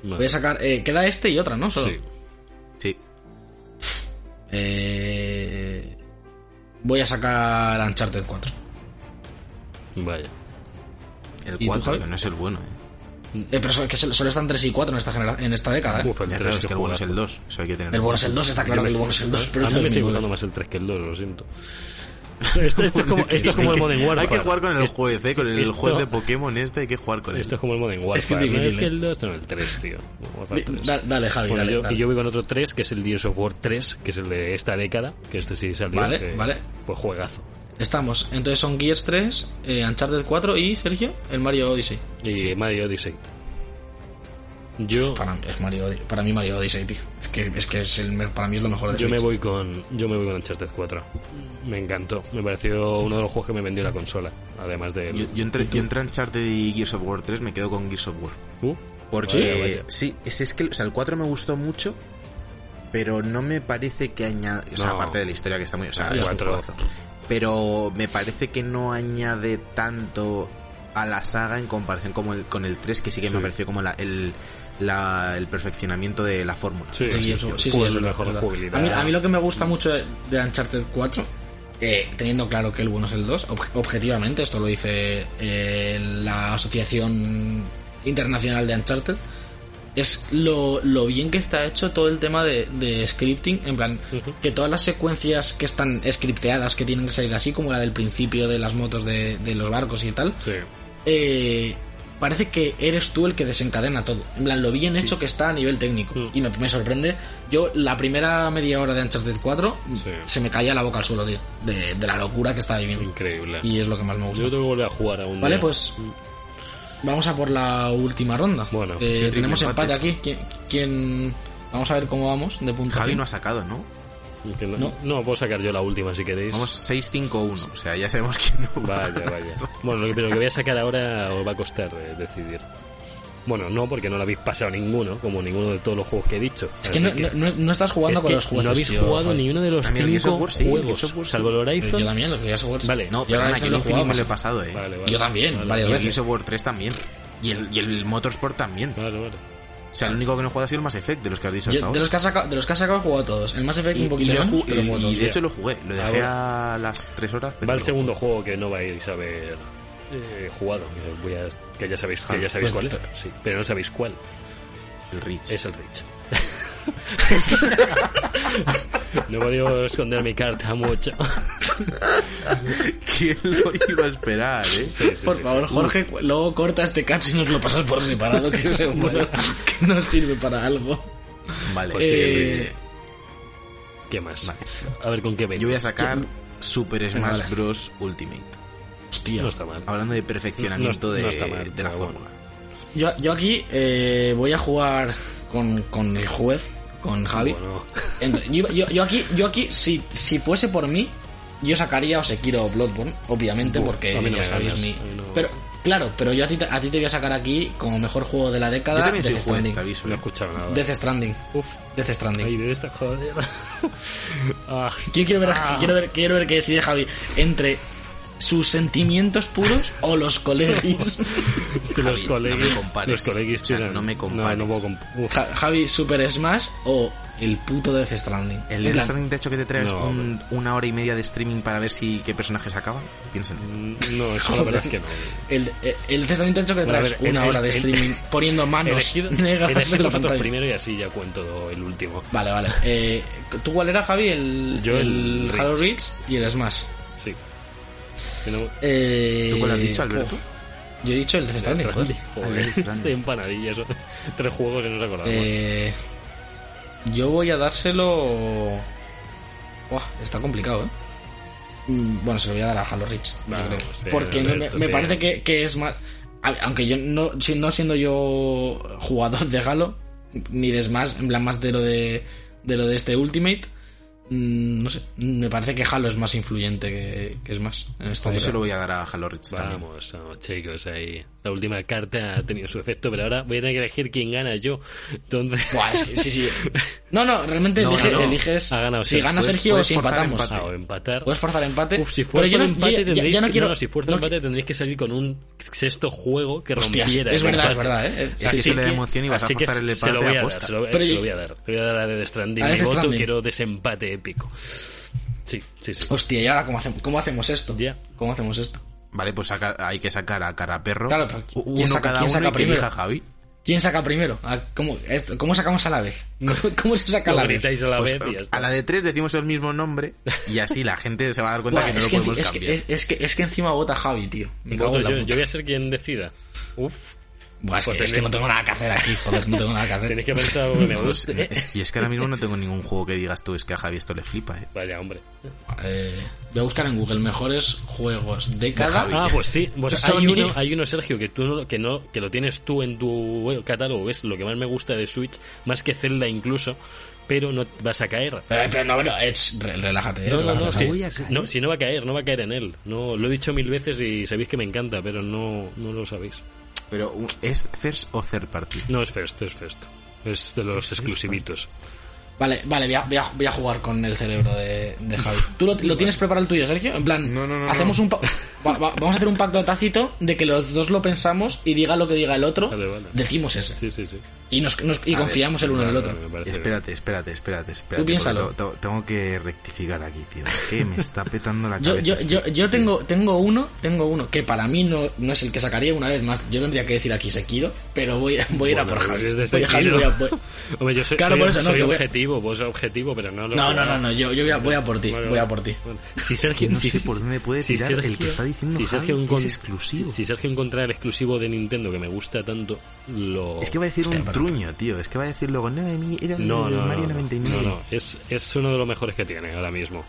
Vale. Voy a sacar. eh, queda este y otra, ¿no? Solo. Sí. Sí. Eh, voy a sacar Uncharted 4. Vaya. El ¿Y tú, 4, Javi? que no es el bueno, ¿eh? Eh, pero so- que solo están 3 y 4 en esta, genera- en esta década. ¿eh? Uf, el Ya, 3 claro, es que el bueno es el 2. Eso hay que tener El bueno es el 2, está claro que el bueno es el 2, pero A es mí me el sigue gustando más el 3 que el 2, lo siento. Esto, esto es como, esto es como el Modern Warfare. Hay que jugar con el juez, ¿eh? Con el esto- juez de Pokémon este hay que jugar con él. Esto es como el Modern Warfare. Es que es ¿no? es que el 2 no, el 3, tío. Di- 3. da- dale, Javi, Bueno, dale, yo, dale. Y yo voy con otro 3, que es el Gears of War 3, que es el de esta década, que este sí salió. Vale, que vale. Fue juegazo. Estamos. Entonces son Gears 3, eh, Uncharted 4 y, Sergio, el Mario Odyssey. Y Mario Odyssey. Yo, Para, es Mario, para mí Mario Odyssey, tío. Es que, es que es el, para mí es lo mejor de yo me voy con yo me voy con Uncharted 4. Me encantó. Me pareció uno de los juegos que me vendió la consola. Además de. Yo, yo entre, yo entre Uncharted y Gears of War 3 me quedo con Gears of War. Uh, Porque, Vaya, vaya. sí, es, es que o sea, el 4 me gustó mucho, pero no me parece que añade. O sea, No. aparte de la historia que está muy. O sea, El es un cuatro. juegazo. Pero me parece que no añade tanto a la saga en comparación como el, con el 3, que sí que Sí. me pareció como la, el, la- el perfeccionamiento de la fórmula. sí, Sí, sí, eso- sí, sí, es mejor jugabilidad. A mí, a mí lo que me gusta mucho de, de Uncharted 4, eh, teniendo claro que el bueno es el 2, ob- objetivamente, esto lo dice eh, la Asociación Internacional de Uncharted, es lo, lo bien que está hecho todo el tema de, de scripting, en plan, que todas las secuencias que están scripteadas, que tienen que salir así, como la del principio de las motos de, de los barcos y tal, Sí. eh, parece que eres tú el que desencadena todo. En plan, lo bien hecho que está a nivel técnico. Mm. Y me, me sorprende. Yo, la primera media hora de Uncharted 4, Sí. se me caía la boca al suelo, tío. De, de la locura que estaba viviendo. Increíble. Y es lo que más me gusta. Yo tengo que volver a jugar a un Vale, día. pues. Vamos a por la última ronda. Bueno, Eh, sí, tenemos empate. empate aquí. ¿Quién, quién- Vamos a ver cómo vamos de punto. Javi no ha sacado, ¿no? No, No. no, puedo sacar yo la última si queréis. Vamos 6-5-1. O sea, ya sabemos quién no. Vaya, vaya. Bueno, lo que, pero lo que voy a sacar ahora os va a costar eh, decidir. Bueno, no, porque no lo habéis pasado ninguno, como ninguno de todos los juegos que he dicho. Es que no, no- no- no estás jugando es con los juegos. no habéis tío, jugado ni uno de los A mí el Gears cinco War sí, el juegos, War sí. salvo el Horizon. Yo también, los Gears of War. Vale. No, Yo Horizon que el lo Infinite me lo he pasado, eh. Vale, vale. Yo también, Vale, varias Y el. Gears of War 3 también. Y el, y el Motorsport también. Vale, vale. O sea, el único que no he jugado ha sido el Mass Effect, de los que has dicho hasta Yo, de, ahora. los que has sacado, de los que has sacado he jugado todos. El Mass Effect Y, un poquito y menos, pero y- de hecho lo jugué, lo dejé Ah, a las 3 horas. pero Va el segundo juego que no vais a haber eh, jugado. que Voy a, que ya sabéis, que ya Ah, sabéis pues, cuál es. Sí, pero no sabéis cuál. El Reach. Es el Rich. no he podido esconder mi carta mucho. ¿Quién lo iba a esperar, eh? Sí, sí, Por sí, favor, sí. Jorge, luego corta este cacho y nos lo pasas por separado, que seguro que no sirve para algo. Vale, Pues Eh, Rich. ¿Qué más? Vale. A ver con qué vengo. yo voy a sacar Super Smash vale. Bros. Ultimate. Hostia. No está mal. Hablando de perfeccionamiento No- no de, está mal, de la bueno. fórmula. Yo, yo aquí eh, voy a jugar con, con el juez, con Javi. Bueno, Entonces, yo, yo- yo aquí, yo aquí si, si fuese por mí, yo sacaría o Sekiro o Bloodborne, obviamente, Uf, porque no ya sabéis mi... no- Pero, claro, pero yo a ti, te- a ti te voy a sacar aquí como mejor juego de la Yo década también soy Death Stranding. te aviso. no he eh. escuchado nada. Death Stranding. Uf, Death Stranding. esta joder. ah, Yo quiero ver, Ah. quiero ver, quiero ver qué decide Javi entre sus sentimientos puros o los colegis. que los Javi, colegis, no me compares. los colegis O sea, tienen- no me compares. No, no puedo comp- Ja- Javi Super Smash o el puto Death Stranding. El Death Stranding te ha hecho que te traes No, un- una hora y media de streaming para ver si qué personajes acaban. Piensen. mm, no, eso la verdad es que no. El, el, el Death Stranding te ha hecho que Bueno, a traes ver, una el- hora de el- streaming poniendo manos negras en la pantalla. primero y así ya cuento el último. Vale, vale. Eh, ¿Tú cuál era, Javi? El, Yo el Halo. Reach y el Smash. No- Eh, ¿Tú cuál has dicho, Alberto? Yo he dicho el Death Stranding, joder. Estoy empanadilla. Eso. Tres juegos y no se acordaba. Eh, yo voy a dárselo. Está complicado, ¿eh? Mm, Bueno, se lo voy a dar a Halo Reach. creo. Porque me- parece que, que es más. Aunque yo no, si- no siendo yo jugador de Halo, ni de Smash, en plan más de lo de, de lo de este Ultimate, no sé, me parece que Halo es más influyente que, que Smash en esta yo se lo voy a dar a Halo Reach. Vamos, vamos, chicos, ahí. La última carta ha tenido su efecto, pero ahora voy a tener que elegir quién gana yo. Entonces. Buah, es que sí, sí. No, no, realmente No, elige- no, eliges. Ha ganado si Sergio. gana Puedes- Sergio o si empatamos. empate. Ah, o empatar. Puedes forzar empate. Uf, si pero yo por no- empate yo- ya- tendréis ya no que, quiero- no, no, si fuera no empate tendréis que salir con un sexto juego que Hostias, rompiera. es el verdad, es empate. verdad, ¿eh? Es que Así eso le da emoción y vas a así que forzar el se lo empate voy a dar, se lo, Pero voy a dar. A dar a Death Stranding mi voto, quiero desempate épico. Sí, sí, sí. Hostia, ¿y ahora cómo hacemos, cómo hacemos esto? Ya. ¿Cómo hacemos esto? Vale, pues saca- hay que sacar a cara perro. Claro, pero ¿quién uno saca- cada quién uno saca y que elija Javi. ¿Quién saca primero? Ah, ¿Cómo, esto- ¿cómo sacamos a la vez? ¿Cómo, cómo se saca a la vez? a la Pues, vez a la de tres decimos el mismo nombre y así la gente se va a dar cuenta que no es, lo que, podemos es, que, cambiar. es, es que, es que encima vota Javi, tío. Me cago Voto en la yo, puta. yo voy a ser quien decida. Uf, Buah, es, que, Pues es que no tengo nada que hacer aquí, joder, no tengo nada que hacer. tenéis que pensar algo que me guste. es- y es que ahora mismo no tengo ningún juego que digas tú, es que a Javi esto le flipa, ¿eh? Vaya, hombre. Eh, voy a buscar en Google mejores juegos de cada... Ah, pues sí. Pues Sony- hay, uno, hay uno, Sergio, que tú no, que no, que lo tienes tú en tu eh, catálogo. Es lo que más me gusta de Switch, más que Zelda incluso. Pero no vas a caer. Pero, pero no, re- relájate, eh, No, no, no, caer. no, si no va a caer, no va a caer en él. No, lo he dicho mil veces y sabéis que me encanta, pero no, no lo sabéis. Pero ¿es first o third party? No es first, es first. Es de los exclusivitos. Vale, vale, voy a, voy a- voy a jugar con el cerebro de, de Javi. ¿Tú lo, lo tienes preparado el tuyo, Sergio? En plan, No, no, no, hacemos un pa- va- va- vamos a hacer un pacto tácito de que los dos lo pensamos y diga lo que diga el otro, Vale, vale. decimos ese. Sí, sí, sí. Y, nos, nos- y confiamos el uno en el otro. Espérate, espérate, espérate, espérate. Tú piénsalo. Tengo que rectificar aquí, tío. Es que me está petando la cabeza. yo, yo, yo tengo, tengo uno, tengo uno que para mí no, no es el que sacaría una vez más. Yo tendría que decir aquí Sekiro, pero voy, a- voy a ir a por Javi. Voy a Javi, Sekiro. voy a- voy- Hombre, yo soy, Claro, soy- por eso no, soy voy a- objetivo, vos objetivo, pero no lo No, no, no, no, yo, yo voy, a, voy a por ti, voy a por ti. Bueno, Si Es que Sergio, no si- sé por dónde puede si tirar el que está diciendo si Javi es exclusivo. Si, si Sergio encontrara el exclusivo de Nintendo que me gusta tanto, lo... Es que va a decir un truño, tío. Es que va a decir luego, no, era No, no, no, Mario no, 99. no, no, es, es uno de los mejores que tiene ahora mismo.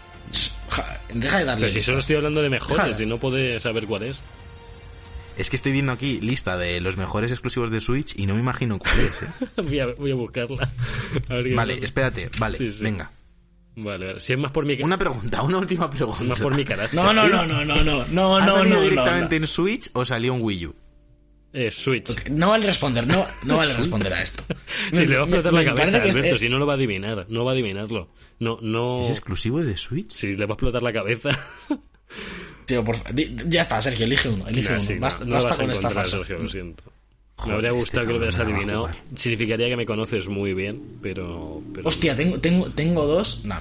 Ja, Deja de darle. Pero si solo estoy hablando de mejores y no puedes saber cuál es. Es que estoy viendo aquí lista de los mejores exclusivos de Switch y no me imagino cuál es, ¿eh? voy, a, voy a buscarla. A ver qué- Vale, espérate, vale, Sí, sí. venga. Vale, si es más por mi, Una pregunta, una última pregunta. más por mi carácter. No, no, no, ¿Es- no, no, no, no, ¿Ha no, salido no, no, directamente en Switch o salió en Wii U? Eh, Switch. no. No vale responder, no, no vale responder a esto. Si le va a Me- explotar la me cabeza, es- Alberto, si no lo va a adivinar, no va a adivinarlo. No, no... ¿Es exclusivo de Switch? Si le va a explotar la cabeza. Tío, por ya está, Sergio, elige uno, elige Nah, uno. sí, no, basta no vas a con esta encontrar, farsa. Sergio, lo siento. Me habría Joder, gustado este que lo hubieras adivinado. Significaría que me conoces muy bien, pero... pero Hostia, tengo, tengo, tengo dos. No,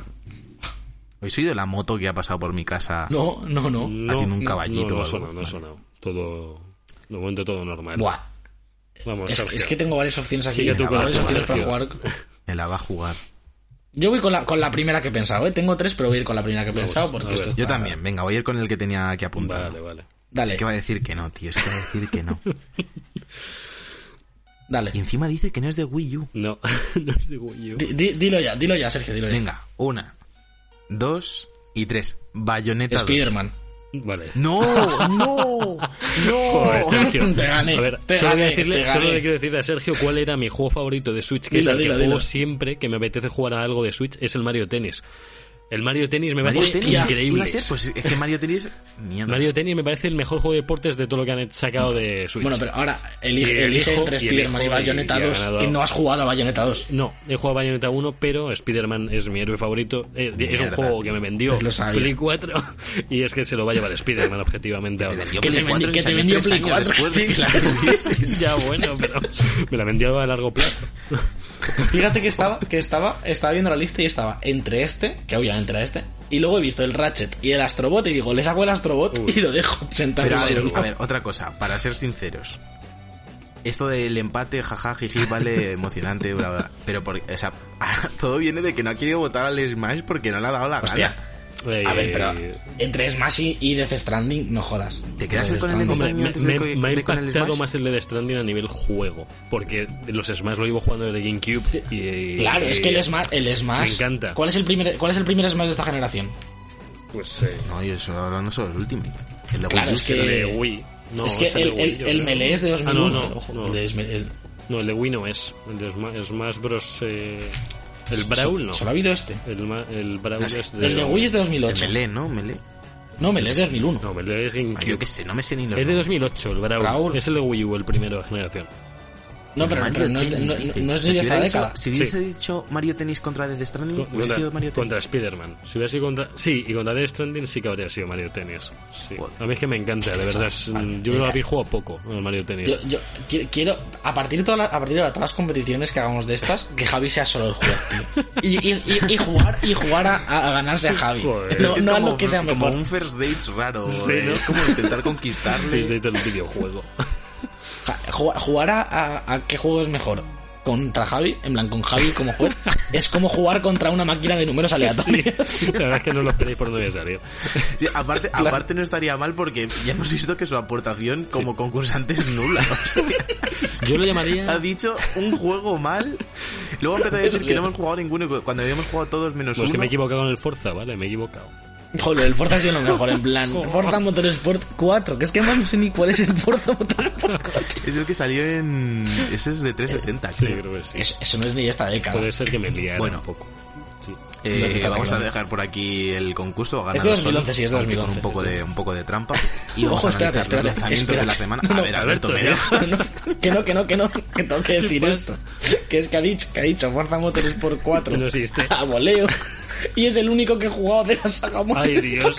Hoy soy de la moto que ha pasado por mi casa. no, no. no. no, haciendo un caballito No, no o ha algo. sonado, no ha sonado. Todo... De momento todo normal. Buah. Vamos, Es, que tengo varias opciones aquí. Tú con varias opciones para jugar. Me la va a jugar. Yo voy con la, con la primera que he pensado, ¿eh? Tengo tres, pero voy a ir con la primera que he Vamos, pensado a porque ver. esto Yo también. Venga, voy a ir con el que tenía aquí apuntado. Vale, vale. Dale, Es que va a decir que no, tío. Es que va a decir que no. dale. Y encima dice que no es de Wii U. No, no es de Wii U. Di- dilo ya, dilo ya, Sergio, dilo ya. Venga, una, dos y tres. Bayonetta 2. Spider-Man. Vale. No, no, no. Joder, Sergio. Te gané, A ver, te solo, gané, decirle, te solo gané. le quiero decirle a Sergio cuál era mi juego favorito de Switch, que Dilo, es el dilo, que juego dilo. siempre que me apetece jugar a algo de Switch, es el Mario Tennis. El Mario Tennis me Mario parece Tennis iba increíble. pues es que Mario Tennis, mierda. Mario Tennis me parece el mejor juego de deportes de todo lo que han sacado de Switch. Bueno, pero ahora elige, elige elijo- entre Spider-Man y y- Bayonetta y ha 2 ganado. y no has jugado a Bayonetta 2. No, he jugado a Bayonetta 1, pero Spider-Man es mi héroe favorito. Eh, es un juego que me vendió Pues lo. Play 4 y es que se lo va a llevar Spider-Man objetivamente Te ahora. Que te Play 4 vendi- que y te salió vendió Play años 4, después tuvieses. ya bueno, pero me la vendió a largo plazo. Fíjate que estaba, que estaba, estaba viendo la lista y estaba entre este, que obviamente era este, y luego he visto el Ratchet y el Astrobot y digo, le saco el Astrobot y lo dejo sentado. Pero a en ver, a ver, otra cosa, para ser sinceros. Esto del empate, jaja, jiji, vale, emocionante, bla, bla. Pero, por, o sea, todo viene de que no ha querido votar al Smash porque no le ha dado la Hostia. gana. A ver, pero Eh, entre Smash y, y Death Stranding, no jodas. ¿Te quedas Death con el Death Stranding. Me, antes de me- co- me ha de impactado más el de Death Stranding a nivel juego. Porque los Smash lo llevo jugando desde GameCube. Y, Claro, es que el Smash, el Smash. Me encanta. ¿Cuál es el primer, cuál es el primer Smash de esta generación? Pues eh, No, yo estoy hablando sobre el de Claro, Wii es que- el de Wii. No, es que el, Wii. Melee es de Ah, 2001. no, no, ojo, no. el de Sma- el- No, el de Wii no es. El de Smash, Smash Bros. eh, el Brawl no. Solo ha habido este. El, el Brawl No sé, es de. El de Wii es de El 2008. Melee, ¿no? Melee. No, Melee es de 2001. No, Melee es Ah, yo GameCube. qué sé, no me sé ni los Es de nombres. 2008, el Brawl. Brawl. Es el de Wii U, el primero de generación. No, pero, Mario pero no, es de- Tennis, no- no es de si esta década. dicho- Si hubiese dicho Mario Tennis contra Death Stranding, Con- hubiese Contra, sido Mario Tennis. contra Spider-Man. Si hubiera sido contra. Sí, y contra Death Stranding sí que habría sido Mario Tennis. Sí. Joder. A mí es que me encanta, de verdad. es- Vale, yo lo había jugado poco, el Mario Tennis. Yo, yo qui- quiero, a partir, de toda la- a partir de todas las competiciones que hagamos de estas, que Javi sea solo el juez, tío. Y, y, y- y jugar, y jugar a, a ganarse a Javi. Joder. No, Es no a como, lo que sea como mejor. un first dates raro. Sí, eh, ¿no? Es como intentar Sí, conquistarle. sí, del videojuego. Jugar, a, a- a qué juego es mejor. Contra Javi, en plan con Javi como juez, es como jugar contra una máquina de números aleatorios. Sí, la verdad es que no lo esperéis por a salir. Sí, aparte, aparte no estaría mal porque ya hemos visto que su aportación como concursante es nula. O sea, Yo lo ha llamaría. dicho un juego mal. Luego empezó a decir que no hemos jugado ninguno cuando habíamos jugado todos menos Pues que uno. me he equivocado en el Forza, ¿vale? Me he equivocado. Joder, el Forza ha sido lo mejor, en plan, Forza Motorsport 4, que es que no sé ni cuál es el Forza Motorsport 4. Es el que salió en... Ese es de 360, Sí, creo. creo que sí. Es- eso no es ni de esta década. Puede ser que me liara Bueno. un poco. Sí. Eh, No, vamos a dejar por aquí el concurso. Ha Es ganado de 2011, Sony, sí, es de aunque 2011. Con un poco de, un poco de trampa. Y vamos Ojo, a espérate, analizar los espérate, lanzamientos de la espérate. semana. No, a ver, Alberto, ¿me dejas? Que no, que no, que no, que tengo que decir esto. Que es que ha dicho, que ha dicho Forza Motorsport 4 No existe. a voleo. Y es el único que he jugado de la saga Ay. Dios.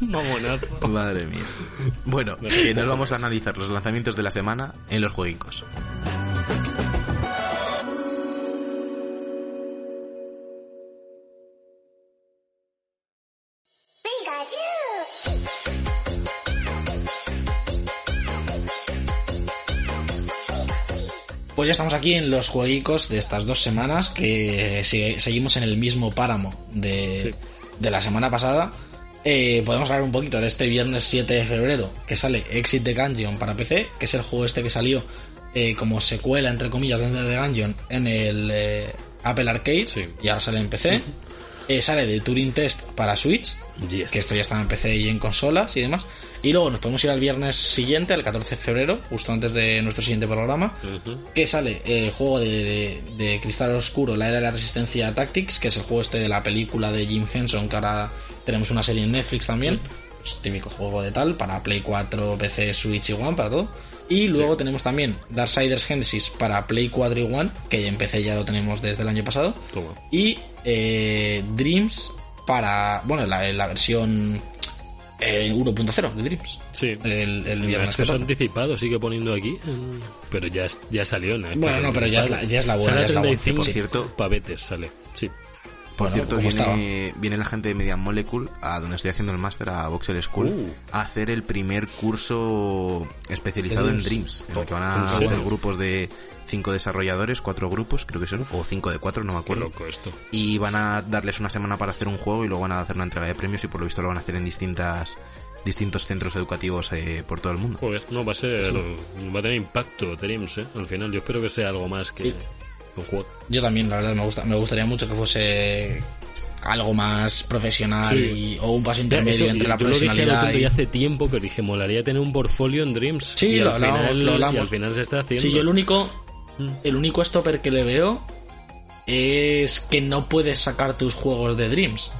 Mamonazo. Madre mía. Bueno, que nos vamos a analizar los lanzamientos de la semana en los jueguicos. Pues ya estamos aquí en los jueguicos de estas dos semanas que seguimos en el mismo páramo de, Sí. de la semana pasada. Eh, podemos hablar un poquito de este viernes 7 de febrero que sale Exit the Gungeon para PC, que es el juego este que salió eh, como secuela, entre comillas, de the Gungeon en el eh, Apple Arcade Sí. y ahora sale en PC. Sale de Turing Test para Switch, Yes. que esto ya está en PC y en consolas y demás. Y luego nos podemos ir al viernes siguiente, el 14 de febrero, justo antes de nuestro siguiente programa, que sale eh, el juego de, de- de Cristal Oscuro, la era de la resistencia Tactics, que es el juego este de la película de Jim Henson, que ahora tenemos una serie en Netflix también. Pues, típico juego de tal, para Play 4, PC, Switch y One, para todo. Y luego tenemos también Darksiders Genesis para Play 4 y One, que en PC ya lo tenemos desde el año pasado. Toma. Y eh, Dreams para, bueno, la, la versión eh, 1.0 de Dreams. Sí. El, el El viernes 14. anticipado sigue poniendo aquí, pero ya, es- ya salió. ¿no? Bueno, no, pero ya es la- ya es la buena, Sale a ya es la buena. 35 Por cierto- pavetes, sale. Sí. Por Bueno, cierto, ¿cómo viene, viene la gente de Media Molecule, a donde estoy haciendo el máster, a Voxel School, Uh. a hacer el primer curso especializado en Dreams. En el que van ¿En a serio? hacer grupos de cinco desarrolladores, cuatro grupos, creo que son, o cinco de cuatro, no me Qué acuerdo. loco esto. Y van a darles una semana para hacer un juego y luego van a hacer una entrega de premios y por lo visto lo van a hacer en distintas distintos centros educativos eh, por todo el mundo. Joder, no, va a ser. Va a tener impacto Dreams, ¿eh? Al final, yo espero que sea algo más que Sí. un juego. Yo también, la verdad, me, gusta, me gustaría mucho que fuese algo más profesional Sí. y- o un paso intermedio eso, entre la yo lo dije profesionalidad lo y... ya hace tiempo, pero dije, molaría tener un portfolio en Dreams. Sí, y lo al hablamos, final, lo Y hablamos. al final se está haciendo. Sí, yo el único. El único stopper que le veo es que no puedes sacar tus juegos de Dreams.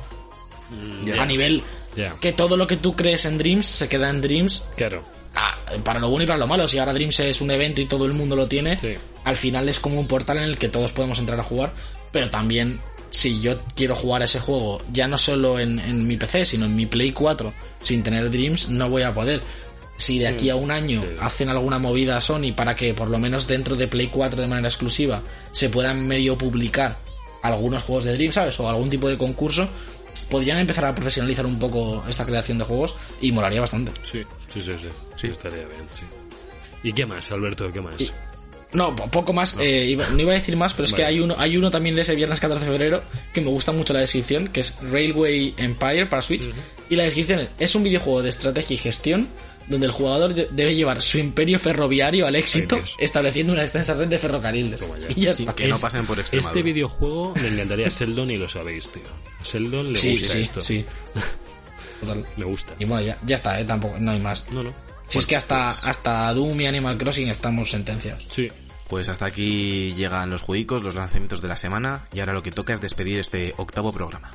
Ya. A nivel que todo lo que tú crees en Dreams se queda en Dreams claro. ah, para lo bueno y para lo malo. Si ahora Dreams es un evento y todo el mundo lo tiene, Sí. al final es como un portal en el que todos podemos entrar a jugar, pero también si yo quiero jugar ese juego ya no solo en, en mi PC, sino en mi Play 4, sin tener Dreams, no voy a poder. Si de aquí a un año hacen alguna movida a Sony para que por lo menos dentro de Play 4 de manera exclusiva se puedan medio publicar algunos juegos de Dreams, ¿sabes? O algún tipo de concurso, podrían empezar a profesionalizar un poco esta creación de juegos y molaría bastante. Sí, sí, sí, sí. Sí. Estaría bien, sí. ¿Y qué más, Alberto? ¿Qué más? No, po- poco más. eh, iba- no iba a decir más, pero es que hay uno, hay uno también de ese viernes 14 de febrero que me gusta mucho la descripción, que es Railway Empire para Switch. Y la descripción es, es un videojuego de estrategia y gestión donde el jugador de- debe llevar su imperio ferroviario al éxito, estableciendo una extensa red de ferrocarriles. Y. Que no pasen por Este Extremadura. videojuego me encantaría a Sheldon y lo sabéis, tío. A Sheldon le Sí, gusta sí, esto. sí. Total. Me gusta. Y bueno, ya, ya está, eh, tampoco, no hay más. No, no. Si es que hasta, hasta Doom y Animal Crossing estamos sentenciados. Sí. Pues hasta aquí llegan los juegos, los lanzamientos de la semana y ahora lo que toca es despedir este octavo programa.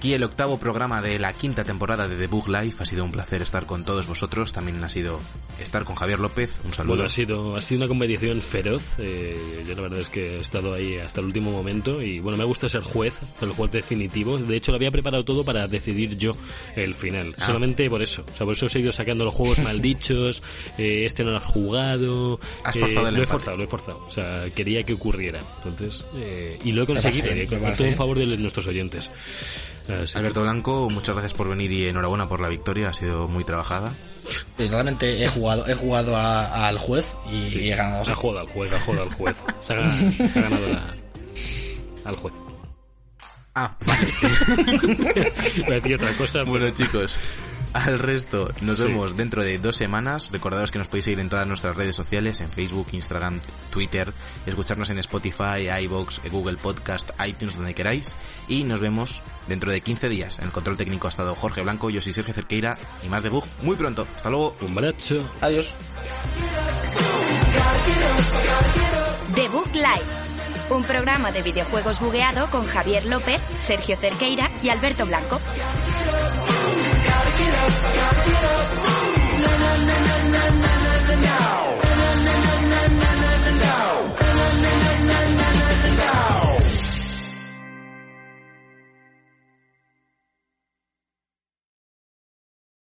Aquí el octavo programa de la quinta temporada de The Book Life. Ha sido un placer estar con todos vosotros. También ha sido estar con Javier López. Un saludo. Bueno, ha sido, ha sido una competición feroz. Eh, yo la verdad es que he estado ahí hasta el último momento y bueno, me gusta ser juez, el juez definitivo. De hecho, lo había preparado todo para decidir yo el final. Ah. Solamente por eso. O sea, por eso he seguido sacando los juegos maldichos. eh, este no lo has jugado. Has eh, forzado el Lo he empate. forzado, lo he forzado. O sea, quería que ocurriera. Entonces, eh, y lo he conseguido. eh, todo en favor de nuestros oyentes. Alberto Blanco, muchas gracias por venir y enhorabuena por la victoria. Ha sido muy trabajada. Realmente he jugado, he jugado a- al juez y, Sí. y he ganado. Ha jugado al juez, ha jugado al juez. Se ha, ganado- se ha ganado la, al juez. Ah, a decir otra cosa. bueno chicos, al resto nos Sí. vemos dentro de dos semanas. Recordaros que nos podéis seguir en todas nuestras redes sociales, en Facebook, Instagram, Twitter, escucharnos en Spotify, iVoox, Google Podcast, iTunes, donde queráis. Y nos vemos dentro de 15 días. En el control técnico ha estado Jorge Blanco, yo soy Sergio Cerqueira y más de Bug muy pronto. Hasta luego. Un brazo. Adiós. The Book Live. Un programa de videojuegos bugueado con Javier López, Sergio Cerqueira y Alberto Blanco. Get up, get up, get up. Na na na na na na na.